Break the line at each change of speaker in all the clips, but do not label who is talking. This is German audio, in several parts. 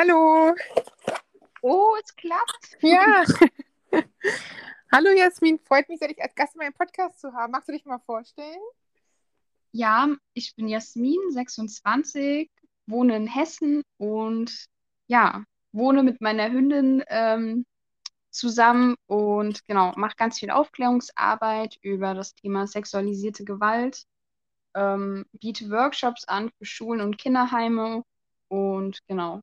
Hallo.
Oh, es klappt.
Ja. Hallo Jasmin, freut mich sehr, dich als Gast in meinem Podcast zu haben. Magst du dich mal vorstellen?
Ja, ich bin Jasmin, 26, wohne in Hessen und ja, wohne mit meiner Hündin ähm, zusammen und genau, mache ganz viel Aufklärungsarbeit über das Thema sexualisierte Gewalt, ähm, biete Workshops an für Schulen und Kinderheime und genau,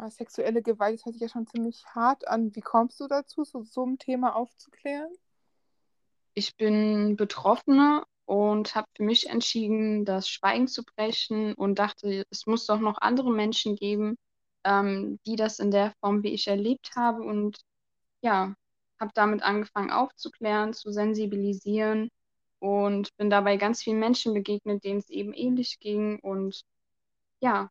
Aber Ah, sexuelle Gewalt, das hört sich ja schon ziemlich hart an. Wie kommst du dazu, so, so ein Thema aufzuklären?
ich bin Betroffene und habe für mich entschieden, das Schweigen zu brechen und dachte, es muss doch noch andere Menschen geben, ähm, die das in der Form, wie ich erlebt habe. Und ja, habe damit angefangen aufzuklären, zu sensibilisieren und bin dabei ganz vielen Menschen begegnet, denen es eben ähnlich ging und ja,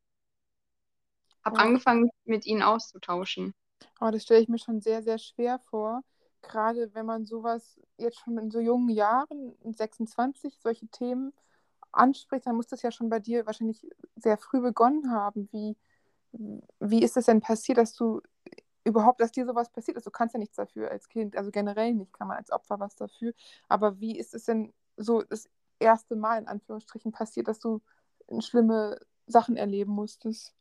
habe
Oh,
angefangen, mich mit ihnen auszutauschen.
aber das stelle ich mir schon sehr, sehr schwer vor. Gerade wenn man sowas jetzt schon in so jungen Jahren, mit 26, solche Themen anspricht, dann muss das ja schon bei dir wahrscheinlich sehr früh begonnen haben. Wie, wie ist es denn passiert, dass du überhaupt, dass dir sowas passiert ist? Du kannst ja nichts dafür als Kind, also generell nicht, kann man als Opfer was dafür. Aber wie ist es denn so das erste Mal in Anführungsstrichen passiert, dass du schlimme Sachen erleben musstest?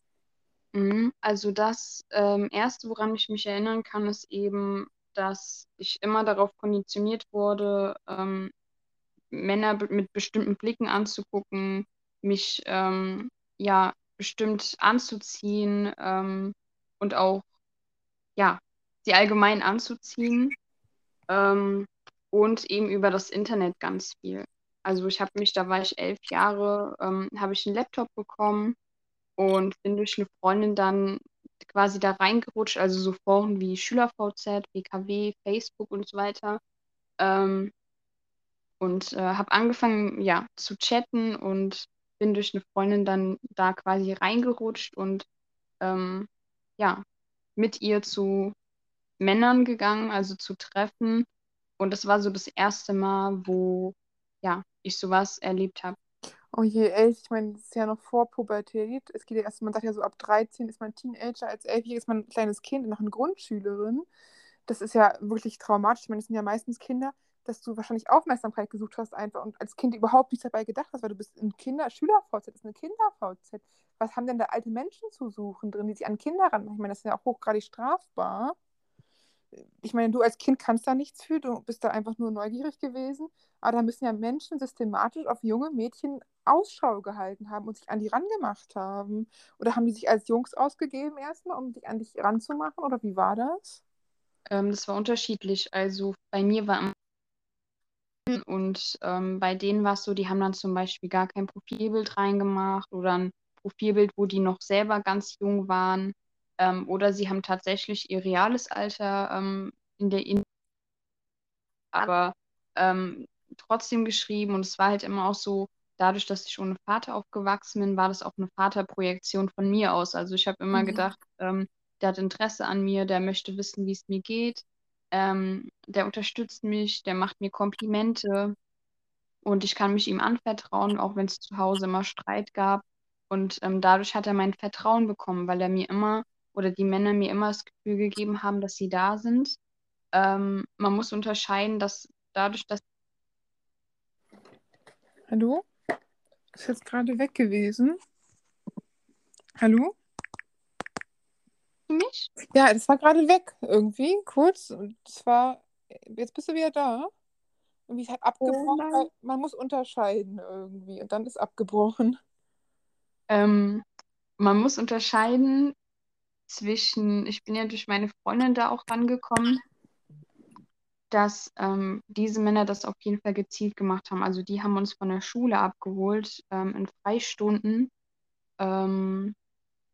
Mhm. Also das ähm, Erste, woran ich mich erinnern kann, ist eben, dass ich immer darauf konditioniert wurde, ähm, Männer mit bestimmten Blicken anzugucken, mich ähm, ja bestimmt anzuziehen ähm, und auch ja sie allgemein anzuziehen ähm, und eben über das Internet ganz viel. Also ich habe mich, da war ich elf Jahre, ähm, habe ich einen Laptop bekommen und bin durch eine Freundin dann quasi da reingerutscht, also so Foren wie SchülerVZ, WKW, Facebook und so weiter. Ähm, und äh, habe angefangen, ja, zu chatten und bin durch eine Freundin dann da quasi reingerutscht und ähm, ja, mit ihr zu Männern gegangen, also zu Treffen. Und das war so das erste Mal, wo ja, ich sowas erlebt habe.
Oh je, elf, ich meine, das ist ja noch vor Pubertät. Es geht ja erst, man sagt ja so, ab 13 ist man Teenager, als Elfjähriges ist man ein kleines Kind, noch eine Grundschülerin. Das ist ja wirklich traumatisch. Ich meine, das sind ja meistens Kinder, dass du wahrscheinlich Aufmerksamkeit gesucht hast einfach und als Kind überhaupt nichts dabei gedacht hast, weil du bist ein Kinder, Schüler-VZ, das ist eine Kinder-VZ. Was haben denn da alte Menschen zu suchen drin, die sich an Kinder ranmachen? Ich meine, das ist ja auch hochgradig strafbar. Ich meine, du als Kind kannst da nichts für, du bist da einfach nur neugierig gewesen. Aber da müssen ja Menschen systematisch auf junge Mädchen Ausschau gehalten haben und sich an die rangemacht haben. Oder haben die sich als Jungs ausgegeben erstmal, um sich an dich ranzumachen? Oder wie war das?
Ähm, das war unterschiedlich. Also bei mir war am Und ähm, bei denen war es so, die haben dann zum Beispiel gar kein Profilbild reingemacht oder ein Profilbild, wo die noch selber ganz jung waren. Ähm, oder sie haben tatsächlich ihr reales Alter ähm, in der In aber ähm, trotzdem geschrieben. Und es war halt immer auch so, dadurch, dass ich ohne Vater aufgewachsen bin, war das auch eine Vaterprojektion von mir aus. Also ich habe immer
Mhm.
gedacht, ähm, der hat Interesse an mir, der möchte wissen, wie es mir geht. Ähm, der unterstützt mich, der macht mir Komplimente. Und ich kann mich ihm anvertrauen, auch wenn es zu Hause immer Streit gab. Und ähm, dadurch hat er mein Vertrauen bekommen, weil er mir immer oder die Männer mir immer das Gefühl gegeben haben, dass sie da sind. Ähm, man muss unterscheiden, dass dadurch, dass
Hallo? Ist jetzt gerade weg gewesen. Hallo?
mich,
Ja, das war gerade weg irgendwie, kurz. Und zwar, jetzt bist du wieder da. Irgendwie ist halt
oh
abgebrochen, weil
nein,
man muss unterscheiden irgendwie. Und dann ist abgebrochen.
ähm, man muss unterscheiden zwischen, ich bin ja durch meine Freundin da auch rangekommen, dass ähm, diese Männer das auf jeden Fall gezielt gemacht haben. Also die haben uns von der Schule abgeholt ähm, in Freistunden. Ähm,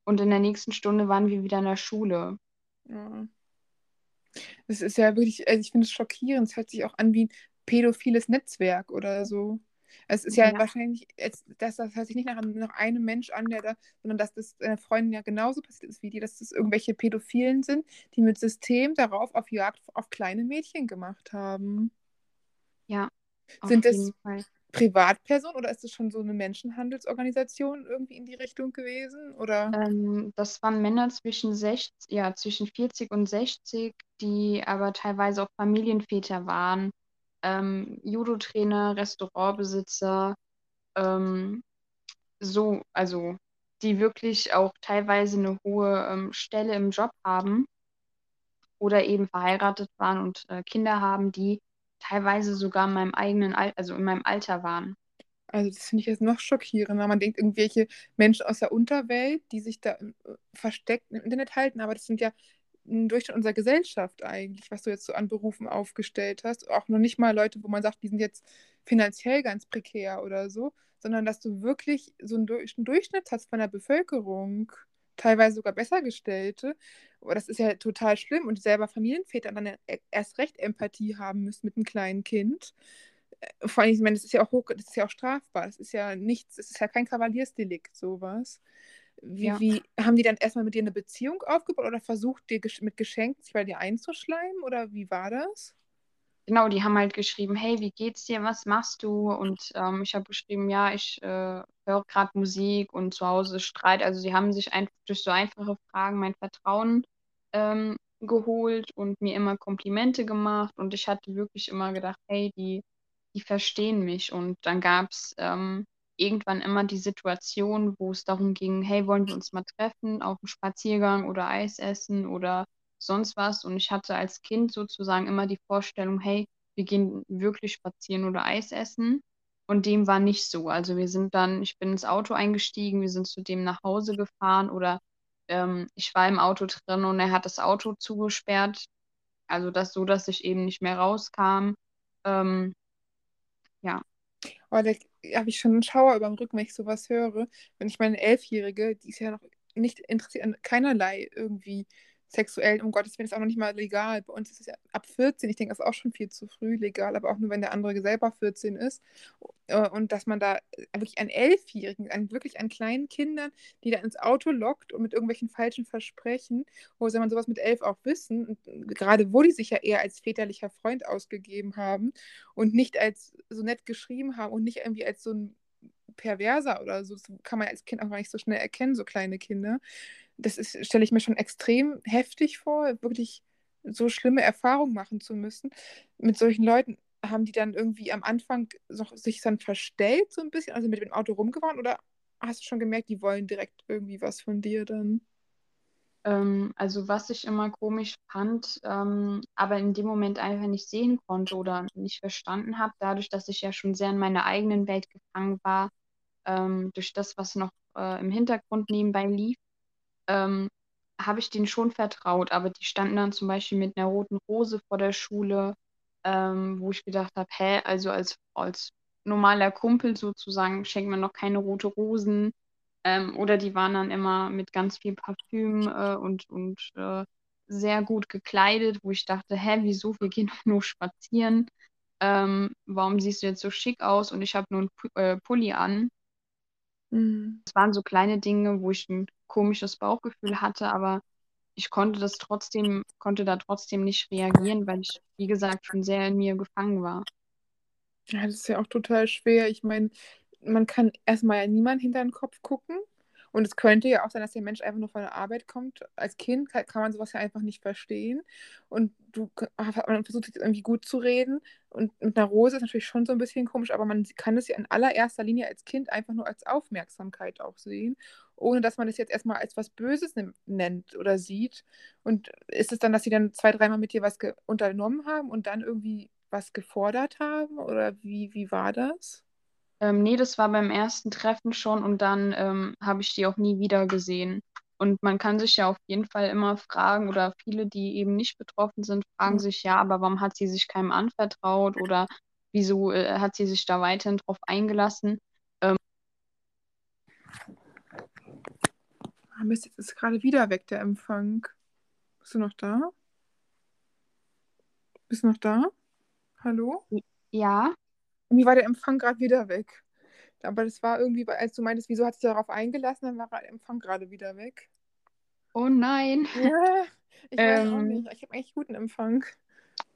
Und in der nächsten Stunde waren wir wieder in der Schule.
Ja. Das ist ja wirklich, also ich finde es schockierend. Es hört sich auch an wie ein pädophiles Netzwerk oder so. Es ist ja
Ja,
wahrscheinlich, es, das, das hört sich nicht nach, nach einem Mensch an, der da, sondern dass das deiner Freundin ja genauso passiert ist wie die, dass das irgendwelche Pädophilen sind, die mit System darauf auf Jagd auf kleine Mädchen gemacht haben.
ja,
Sind es
Fall.
Privatperson oder ist es schon so eine Menschenhandelsorganisation irgendwie in die Richtung gewesen? Oder?
Ähm, das waren Männer zwischen 60, ja, zwischen 40 und 60, die aber teilweise auch Familienväter waren. Ähm, Judo-Trainer, Restaurantbesitzer, ähm, so, also die wirklich auch teilweise eine hohe ähm, Stelle im Job haben oder eben verheiratet waren und äh, Kinder haben, die teilweise sogar in meinem eigenen Al also in meinem Alter waren.
Also das finde ich jetzt noch schockierender. Man denkt irgendwelche Menschen aus der Unterwelt, die sich da äh, versteckt im Internet halten, aber das sind ja ein Durchschnitt unserer Gesellschaft eigentlich, was du jetzt so an Berufen aufgestellt hast. Auch noch nicht mal Leute, wo man sagt, die sind jetzt finanziell ganz prekär oder so, sondern dass du wirklich so einen, Durchschnitt hast von der Bevölkerung, teilweise sogar besser gestellte. Aber das ist ja total schlimm und selber Familienväter dann e-, erst recht Empathie haben müssen mit einem kleinen Kind. Äh, vor allem, ich meine, das ist ja auch hoch, das ist ja auch strafbar. Das ist ja nichts, es ist ja kein Kavaliersdelikt, sowas. Wie, ja. wie haben die dann erstmal mit dir eine Beziehung aufgebaut oder versucht, dir mit Geschenken sich bei dir einzuschleimen? Oder wie war das?
Genau, die haben halt geschrieben, hey, wie geht's dir, was machst du? Und ähm, ich habe geschrieben, ja, ich äh, höre gerade Musik und zu Hause Streit. Also sie haben sich einfach durch so einfache Fragen mein Vertrauen ähm, geholt und mir immer Komplimente gemacht. Und ich hatte wirklich immer gedacht, hey, die, die verstehen mich. Und dann gab es ähm, irgendwann immer die Situation, wo es darum ging, hey, wollen wir uns mal treffen auf einem Spaziergang oder Eis essen oder sonst was. Und ich hatte als Kind sozusagen immer die Vorstellung, hey, wir gehen wirklich spazieren oder Eis essen. Und dem war nicht so. Also wir sind dann, ich bin ins Auto eingestiegen, wir sind zu dem nach Hause gefahren oder ähm, ich war im Auto drin und er hat das Auto zugesperrt. Also das so, dass ich eben nicht mehr rauskam. Ähm, ja.
Oh, da habe ich schon einen Schauer über den Rücken, wenn ich sowas höre. Wenn ich meine Elfjährige, die ist ja noch nicht interessiert an keinerlei irgendwie sexuell, um Gottes Willen, ist auch noch nicht mal legal. Bei uns ist es ja ab 14, ich denke, das ist auch schon viel zu früh legal, aber auch nur, wenn der andere selber 14 ist. Äh, und dass man da wirklich an Elfjährigen, an wirklich an kleinen Kindern, die da ins Auto lockt und mit irgendwelchen falschen Versprechen, wo soll man sowas mit elf auch wissen, und gerade wo die sich ja eher als väterlicher Freund ausgegeben haben und nicht als so nett geschrieben haben und nicht irgendwie als so ein Perverser oder so, das kann man als Kind auch gar nicht so schnell erkennen, so kleine Kinder das stelle ich mir schon extrem heftig vor, wirklich so schlimme Erfahrungen machen zu müssen. Mit solchen Leuten haben die dann irgendwie am Anfang so, sich dann verstellt, so ein bisschen, also mit dem Auto rumgefahren oder hast du schon gemerkt, die wollen direkt irgendwie was von dir dann?
Ähm, also was ich immer komisch fand, ähm, aber in dem Moment einfach nicht sehen konnte oder nicht verstanden habe, dadurch, dass ich ja schon sehr in meiner eigenen Welt gefangen war, ähm, durch das, was noch äh, im Hintergrund nebenbei lief, ähm, habe ich denen schon vertraut, aber die standen dann zum Beispiel mit einer roten Rose vor der Schule, ähm, wo ich gedacht habe, hä, also als, als normaler Kumpel sozusagen schenkt man noch keine rote Rosen. Ähm, oder die waren dann immer mit ganz viel Parfüm äh, und, und äh, sehr gut gekleidet, wo ich dachte, hä, wieso, wir gehen doch nur spazieren. Ähm, warum siehst du jetzt so schick aus und ich habe nur einen äh, Pulli an? Mhm. Das waren so kleine Dinge, wo ich ein komisches Bauchgefühl hatte, aber ich konnte das trotzdem, konnte da trotzdem nicht reagieren, weil ich, wie gesagt, schon sehr in mir gefangen war.
Ja, das ist ja auch total schwer. Ich meine, man kann erstmal niemand hinter den Kopf gucken. Und es könnte ja auch sein, dass der Mensch einfach nur von der Arbeit kommt. Als Kind kann, kann man sowas ja einfach nicht verstehen. Und du man versucht jetzt irgendwie gut zu reden. Und mit einer Rose ist natürlich schon so ein bisschen komisch, aber man kann es ja in allererster Linie als Kind einfach nur als Aufmerksamkeit auch sehen, ohne dass man es jetzt erstmal als was Böses nennt oder sieht. Und ist es dann, dass sie dann zwei, dreimal mit dir was unternommen haben und dann irgendwie was gefordert haben? Oder wie, wie war das?
Ähm, nee, das war beim ersten Treffen schon und dann ähm, habe ich die auch nie wieder gesehen. Und man kann sich ja auf jeden Fall immer fragen, oder viele, die eben nicht betroffen sind, fragen mhm. sich, ja, aber warum hat sie sich keinem anvertraut oder wieso äh, hat sie sich da weiterhin drauf eingelassen? Ähm,
ah, Mist, jetzt ist gerade wieder weg der Empfang. Bist du noch da? Bist du noch da? Hallo?
Ja.
Irgendwie war der Empfang gerade wieder weg. Aber das war irgendwie, als du meintest, wieso hat sich darauf eingelassen, dann war der Empfang gerade wieder weg.
Oh nein.
Ja, ich weiß ähm, auch nicht. Ich habe eigentlich guten Empfang.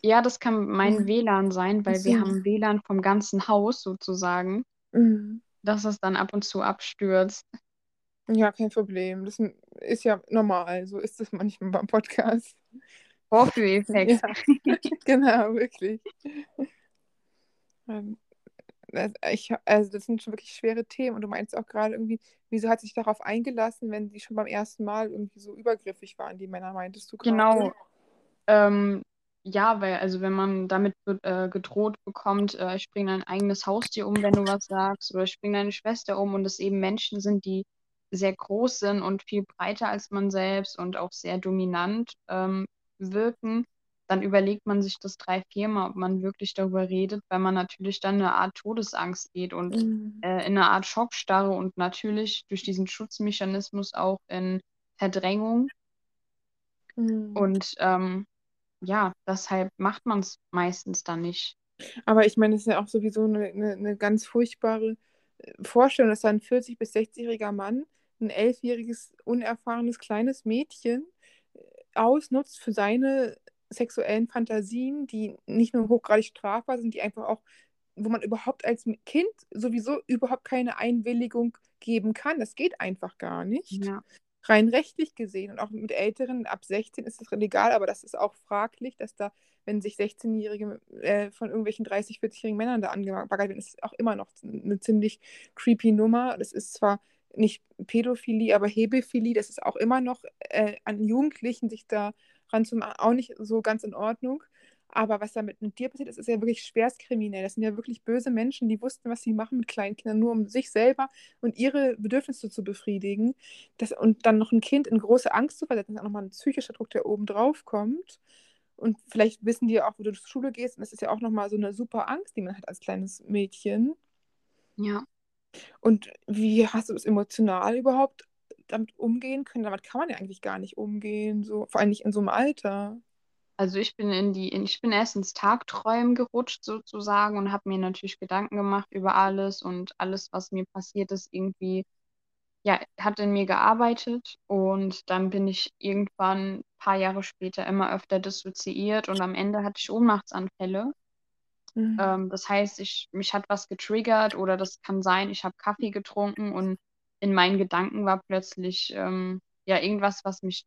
Ja, das kann mein
Ja.
WLAN sein, weil wir
so.
haben WLAN vom ganzen Haus sozusagen,
Mhm.
dass es dann ab und zu abstürzt.
Ja, kein Problem. Das ist ja normal. So ist es manchmal beim Podcast.
Vorführeffekt.
Ja, genau, wirklich. Das, ich, also das sind schon wirklich schwere Themen. Und du meinst auch gerade irgendwie, wieso hat sich darauf eingelassen, wenn die schon beim ersten Mal irgendwie so übergriffig waren, die Männer, meintest du gerade?
Genau. Ähm, ja, weil, also wenn man damit äh, gedroht bekommt, äh, ich bringe dein eigenes Haustier um, wenn du was sagst, oder ich bringe deine Schwester um und es eben Menschen sind, die sehr groß sind und viel breiter als man selbst und auch sehr dominant ähm, wirken, dann überlegt man sich das drei, viermal, ob man wirklich darüber redet, weil man natürlich dann eine Art Todesangst geht und
Mhm.
äh, in eine Art Schockstarre und natürlich durch diesen Schutzmechanismus auch in Verdrängung.
Mhm.
Und ähm, ja, deshalb macht man es meistens dann nicht.
Aber ich meine, es ist ja auch sowieso eine, eine, eine ganz furchtbare äh, Vorstellung, dass da ein 40- bis 60-jähriger Mann ein elfjähriges, unerfahrenes kleines Mädchen äh, ausnutzt für seine sexuellen Fantasien, die nicht nur hochgradig strafbar sind, die einfach auch, wo man überhaupt als Kind sowieso überhaupt keine Einwilligung geben kann. Das geht einfach gar nicht.
Ja.
Rein rechtlich gesehen und auch mit Älteren ab 16 ist es legal, aber das ist auch fraglich, dass da, wenn sich 16-Jährige äh, von irgendwelchen 30-, 40-jährigen Männern da angebaggert werden, ist es auch immer noch eine ziemlich creepy Nummer. Das ist zwar nicht Pädophilie, aber Hebephilie, das ist auch immer noch äh, an Jugendlichen sich da ranzumachen, auch nicht so ganz in Ordnung. Aber was da mit, mit dir passiert ist, ist ja wirklich schwerstkriminell. Das sind ja wirklich böse Menschen, die wussten, was sie machen mit kleinen Kindern, nur um sich selber und ihre Bedürfnisse zu befriedigen. Das, und dann noch ein Kind in große Angst zu versetzen, ist auch nochmal ein psychischer Druck, der oben drauf kommt. Und vielleicht wissen die auch, wo du zur Schule gehst. Und das ist ja auch nochmal so eine super Angst, die man hat als kleines Mädchen.
Ja.
Und wie hast du das emotional überhaupt damit umgehen können? Damit kann man ja eigentlich gar nicht umgehen, so, vor allem nicht in so einem Alter.
Also ich bin in die, ich bin erst ins Tagträumen gerutscht sozusagen und habe mir natürlich Gedanken gemacht über alles und alles, was mir passiert ist, irgendwie, ja, hat in mir gearbeitet und dann bin ich irgendwann ein paar Jahre später immer öfter dissoziiert und am Ende hatte ich Ohnmachtsanfälle.
Mhm.
Ähm, das heißt, ich, mich hat was getriggert oder das kann sein, ich habe Kaffee getrunken und in meinen Gedanken war plötzlich ähm, ja irgendwas, was mich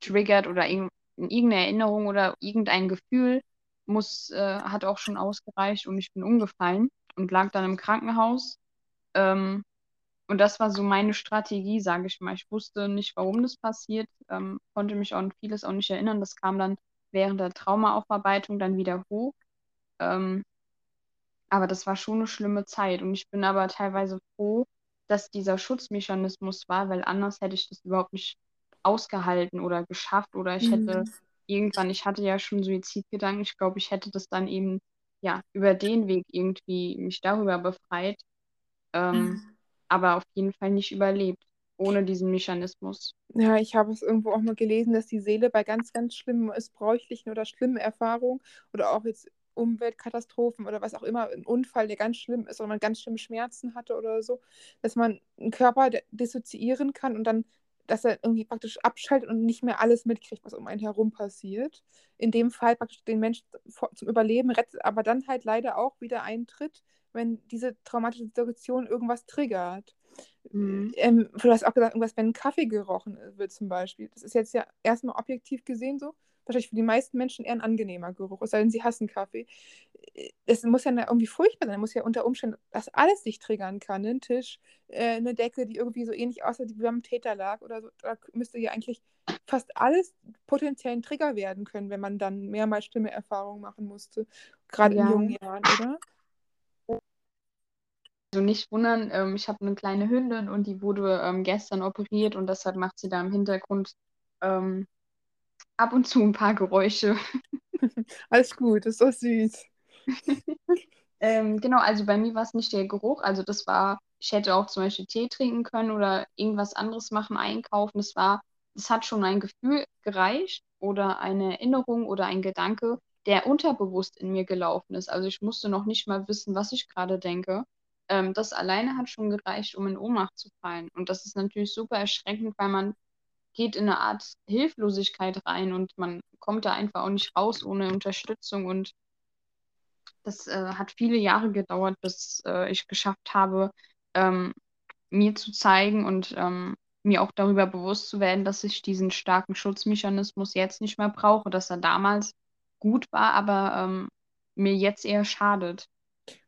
triggert oder irg irgendeine Erinnerung oder irgendein Gefühl muss, äh, hat auch schon ausgereicht und ich bin umgefallen und lag dann im Krankenhaus. Ähm, und das war so meine Strategie, sage ich mal. Ich wusste nicht, warum das passiert, ähm, konnte mich an vieles auch nicht erinnern. Das kam dann während der Traumaaufarbeitung dann wieder hoch. Ähm, aber das war schon eine schlimme Zeit und ich bin aber teilweise froh, dass dieser Schutzmechanismus war, weil anders hätte ich das überhaupt nicht ausgehalten oder geschafft oder ich hätte
Mhm.
irgendwann, ich hatte ja schon Suizidgedanken, ich glaube, ich hätte das dann eben ja über den Weg irgendwie mich darüber befreit, ähm, aber auf jeden Fall nicht überlebt ohne diesen Mechanismus.
Ja, ich habe es irgendwo auch mal gelesen, dass die Seele bei ganz, ganz schlimmen, missbräuchlichen oder schlimmen Erfahrungen oder auch jetzt Umweltkatastrophen oder was auch immer, ein Unfall, der ganz schlimm ist oder man ganz schlimme Schmerzen hatte oder so, dass man einen Körper dissoziieren kann und dann, dass er irgendwie praktisch abschaltet und nicht mehr alles mitkriegt, was um einen herum passiert. In dem Fall praktisch den Menschen zum Überleben rettet, aber dann halt leider auch wieder eintritt, wenn diese traumatische Situation irgendwas triggert.
Mhm.
Ähm, du hast auch gesagt, irgendwas, wenn ein Kaffee gerochen wird zum Beispiel. Das ist jetzt ja erstmal objektiv gesehen so. Wahrscheinlich für die meisten Menschen eher ein angenehmer Geruch, es sei denn, sie hassen Kaffee. Es muss ja irgendwie furchtbar sein. Es muss ja unter Umständen, dass alles dich triggern kann. Ne? Ein Tisch, äh, eine Decke, die irgendwie so ähnlich aussieht, wie beim Täter lag oder so. Da müsste ja eigentlich fast alles potenziell ein Trigger werden können, wenn man dann mehrmals schlimme Erfahrungen machen musste. Gerade
Ja.
in jungen Jahren, oder?
Also nicht wundern, ähm, ich habe eine kleine Hündin und die wurde ähm, gestern operiert und deshalb macht sie da im Hintergrund ähm, ab und zu ein paar Geräusche.
Alles gut, ist doch süß.
ähm, genau, also bei mir war es nicht der Geruch, also das war, ich hätte auch zum Beispiel Tee trinken können oder irgendwas anderes machen, einkaufen. Das war, es hat schon ein Gefühl gereicht oder eine Erinnerung oder ein Gedanke, der unterbewusst in mir gelaufen ist. Also ich musste noch nicht mal wissen, was ich gerade denke. Ähm, das alleine hat schon gereicht, um in Ohnmacht zu fallen. Und das ist natürlich super erschreckend, weil man geht in eine Art Hilflosigkeit rein und man kommt da einfach auch nicht raus ohne Unterstützung. Und das äh, hat viele Jahre gedauert, bis äh, ich geschafft habe, ähm, mir zu zeigen und ähm, mir auch darüber bewusst zu werden, dass ich diesen starken Schutzmechanismus jetzt nicht mehr brauche, dass er damals gut war, aber ähm, mir jetzt eher schadet.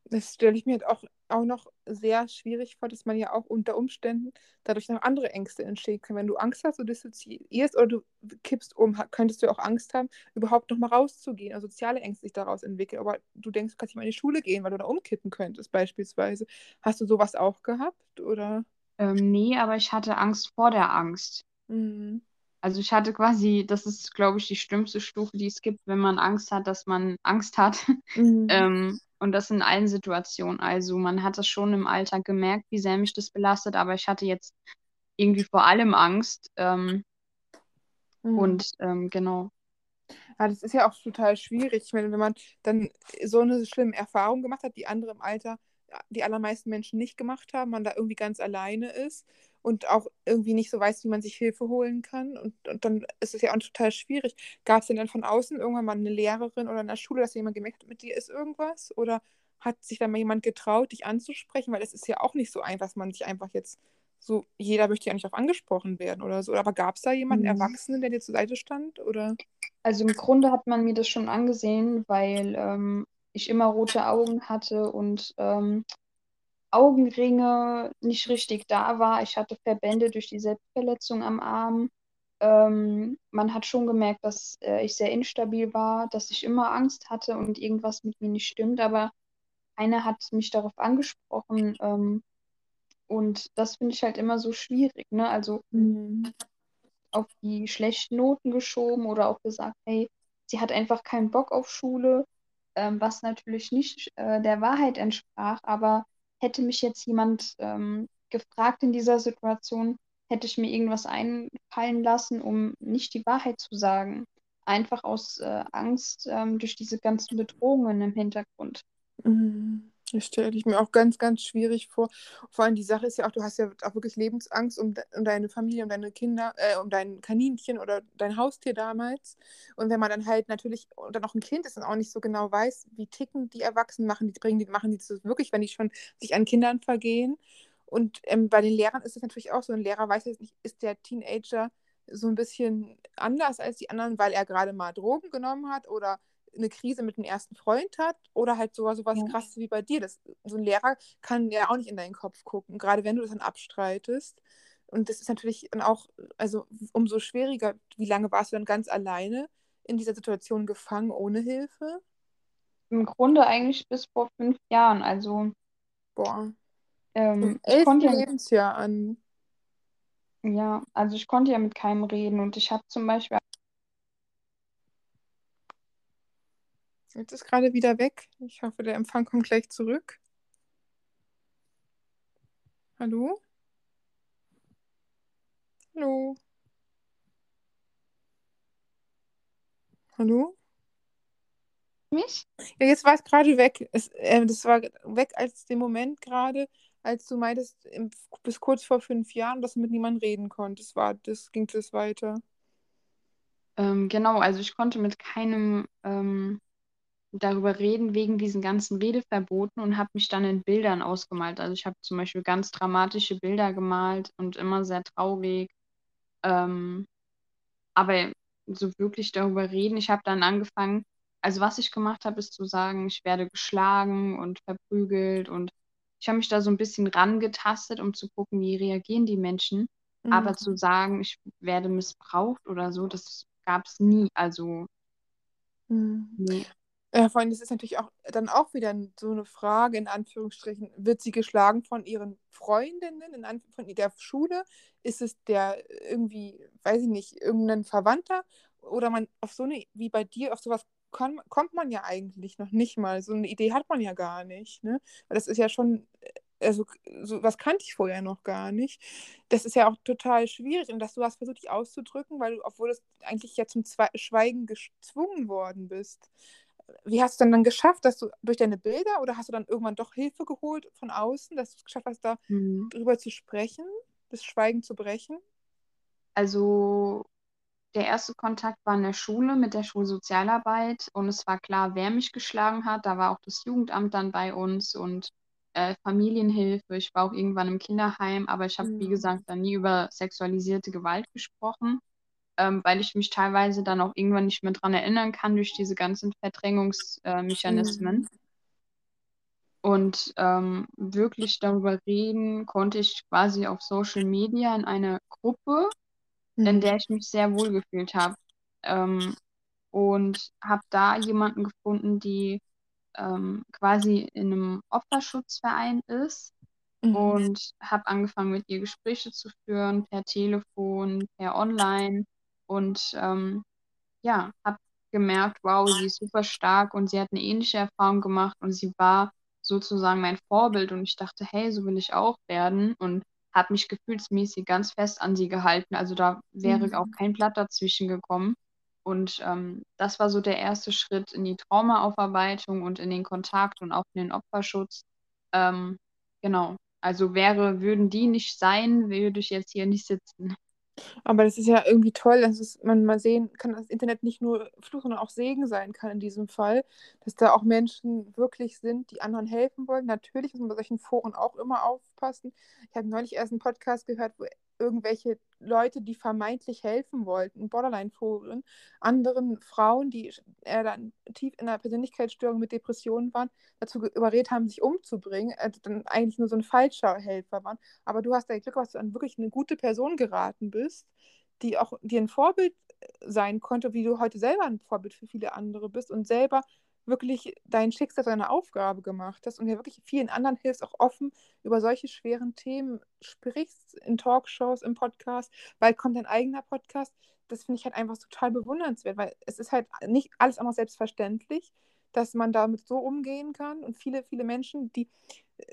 Das stelle ich mir auch, auch noch sehr schwierig vor, dass man ja auch unter Umständen dadurch noch andere Ängste entstehen können. Wenn du Angst hast, du dissoziierst oder du kippst um, könntest du auch Angst haben, überhaupt noch mal rauszugehen, also soziale Ängste sich daraus entwickeln. Aber du denkst, du kannst nicht mal in die Schule gehen, weil du da umkippen könntest, beispielsweise. Hast du sowas auch gehabt? Oder?
Ähm, nee, aber ich hatte Angst vor der Angst.
Mhm.
Also ich hatte quasi, das ist, glaube ich, die schlimmste Stufe, die es gibt, wenn man Angst hat, dass man Angst hat.
Mhm.
ähm, und das in allen Situationen. Also man hat das schon im Alltag gemerkt, wie sehr mich das belastet, aber ich hatte jetzt irgendwie vor allem Angst. Ähm,
Mhm.
Und ähm, genau.
Ja, das ist ja auch total schwierig. Ich meine, wenn man dann so eine schlimme Erfahrung gemacht hat, die andere im Alter, die allermeisten Menschen nicht gemacht haben, man da irgendwie ganz alleine ist und auch irgendwie nicht so weiß, wie man sich Hilfe holen kann. Und, und dann ist es ja auch total schwierig. Gab es denn dann von außen irgendwann mal eine Lehrerin oder in der Schule, dass jemand gemerkt hat, mit dir ist irgendwas? Oder hat sich dann mal jemand getraut, dich anzusprechen? Weil es ist ja auch nicht so einfach, dass man sich einfach jetzt so, jeder möchte ja nicht darauf angesprochen werden oder so. Aber gab es da jemanden
Mhm.
Erwachsenen, der dir zur Seite stand? Oder?
Also im Grunde hat man mir das schon angesehen, weil ähm, ich immer rote Augen hatte und ähm, Augenringe nicht richtig da war. Ich hatte Verbände durch die Selbstverletzung am Arm. Ähm, man hat schon gemerkt, dass äh, ich sehr instabil war, dass ich immer Angst hatte und irgendwas mit mir nicht stimmt, aber keiner hat mich darauf angesprochen. Ähm, und das finde ich halt immer so schwierig, ne? Also
Mhm.
auf die schlechten Noten geschoben oder auch gesagt, hey, sie hat einfach keinen Bock auf Schule, ähm, was natürlich nicht äh, der Wahrheit entsprach, aber hätte mich jetzt jemand ähm, gefragt in dieser Situation, hätte ich mir irgendwas einfallen lassen, um nicht die Wahrheit zu sagen. Einfach aus äh, Angst ähm, durch diese ganzen Bedrohungen im Hintergrund.
Mhm. Das stelle ich mir auch ganz, ganz schwierig vor. Vor allem die Sache ist ja auch, du hast ja auch wirklich Lebensangst um, um deine Familie, um deine Kinder, äh, um dein Kaninchen oder dein Haustier damals. Und wenn man dann halt natürlich dann auch ein Kind ist und auch nicht so genau weiß, wie ticken die Erwachsenen, machen die, bringen die, machen die das wirklich, wenn die schon sich an Kindern vergehen. Und ähm, bei den Lehrern ist es natürlich auch so, ein Lehrer weiß jetzt nicht, ist der Teenager so ein bisschen anders als die anderen, weil er gerade mal Drogen genommen hat oder eine Krise mit dem ersten Freund hat oder halt sogar sowas
Ja.
krasses wie bei dir. Das, so ein Lehrer kann ja auch nicht in deinen Kopf gucken, gerade wenn du das dann abstreitest. Und das ist natürlich dann auch, also umso schwieriger, wie lange warst du dann ganz alleine in dieser Situation gefangen, ohne Hilfe?
Im Grunde eigentlich bis vor fünf Jahren. Also
Boah,
ähm,
elften
konnte ja
Lebensjahr an.
Ja, also ich konnte ja mit keinem reden und ich habe zum Beispiel,
Jetzt ist gerade wieder weg. Ich hoffe, der Empfang kommt gleich zurück. Hallo? Hallo? Hallo?
mich,
Ja, jetzt war es gerade weg. Es, äh, das war weg als den Moment gerade, als du meintest, im, bis kurz vor fünf Jahren, dass du mit niemandem reden konntest. War, das ging das weiter.
ähm, genau, also ich konnte mit keinem ähm, darüber reden wegen diesen ganzen Redeverboten und habe mich dann in Bildern ausgemalt. Also ich habe zum Beispiel ganz dramatische Bilder gemalt und immer sehr traurig. Ähm, aber so wirklich darüber reden, ich habe dann angefangen, also was ich gemacht habe, ist zu sagen, ich werde geschlagen und verprügelt und ich habe mich da so ein bisschen rangetastet, um zu gucken, wie reagieren die Menschen.
Mhm.
Aber zu sagen, ich werde missbraucht oder so, das gab es nie. Also,
Mhm.
nee.
Ja, vor allem, das ist natürlich auch dann auch wieder so eine Frage, in Anführungsstrichen, wird sie geschlagen von ihren Freundinnen, in Anf von der Schule? Ist es der irgendwie, weiß ich nicht, irgendein Verwandter? Oder man auf so eine, wie bei dir, auf sowas kann, kommt man ja eigentlich noch nicht mal. So eine Idee hat man ja gar nicht, ne? Weil das ist ja schon, also sowas kannte ich vorher noch gar nicht. Das ist ja auch total schwierig und dass du hast versucht, dich auszudrücken, weil du, obwohl du eigentlich ja zum Zwe Schweigen gezwungen worden bist wie hast du denn dann geschafft, dass du durch deine Bilder oder hast du dann irgendwann doch Hilfe geholt von außen, dass du es geschafft hast, da
Mhm.
drüber zu sprechen, das Schweigen zu brechen?
also der erste Kontakt war in der Schule mit der Schulsozialarbeit und es war klar, wer mich geschlagen hat. Da war auch das Jugendamt dann bei uns und äh, Familienhilfe. Ich war auch irgendwann im Kinderheim, aber ich habe, wie
Mhm.
gesagt, dann nie über sexualisierte Gewalt gesprochen, ähm, weil ich mich teilweise dann auch irgendwann nicht mehr dran erinnern kann durch diese ganzen Verdrängungsmechanismen.
Mhm.
Und ähm, wirklich darüber reden konnte ich quasi auf Social Media in einer Gruppe, in
Mhm.
der ich mich sehr wohl gefühlt habe. Ähm, und habe da jemanden gefunden, die ähm, quasi in einem Opferschutzverein ist
Mhm.
und habe angefangen mit ihr Gespräche zu führen, per Telefon, per Online und ähm, ja, habe gemerkt, wow, sie ist super stark und sie hat eine ähnliche Erfahrung gemacht und sie war sozusagen mein Vorbild und ich dachte, hey, so will ich auch werden und habe mich gefühlsmäßig ganz fest an sie gehalten. Also da wäre auch
Mhm.
kein Blatt dazwischen gekommen. Und ähm, das war so der erste Schritt in die Traumaaufarbeitung und in den Kontakt und auch in den Opferschutz. Ähm, genau. Also wäre, würden die nicht sein, würde ich jetzt hier nicht sitzen.
Aber das ist ja irgendwie toll, dass es, man mal sehen kann, dass das Internet nicht nur Fluch, sondern auch Segen sein kann in diesem Fall. Dass da auch Menschen wirklich sind, die anderen helfen wollen. Natürlich muss man bei solchen Foren auch immer aufpassen. Ich habe neulich erst einen Podcast gehört, wo irgendwelche Leute, die vermeintlich helfen wollten, Borderline-Foren, anderen Frauen, die äh, dann tief in einer Persönlichkeitsstörung mit Depressionen waren, dazu überredet haben, sich umzubringen, also dann eigentlich nur so ein falscher Helfer waren. Aber du hast dein Glück, dass du an wirklich eine gute Person geraten bist, die auch dir ein Vorbild sein konnte, wie du heute selber ein Vorbild für viele andere bist und selber wirklich dein Schicksal zu einer Aufgabe gemacht hast und ja wirklich vielen anderen hilfst, auch offen über solche schweren Themen sprichst, in Talkshows, im Podcast, bald kommt dein eigener Podcast. Das finde ich halt einfach total bewundernswert, weil es ist halt nicht alles andere selbstverständlich, dass man damit so umgehen kann. Und viele, viele Menschen, die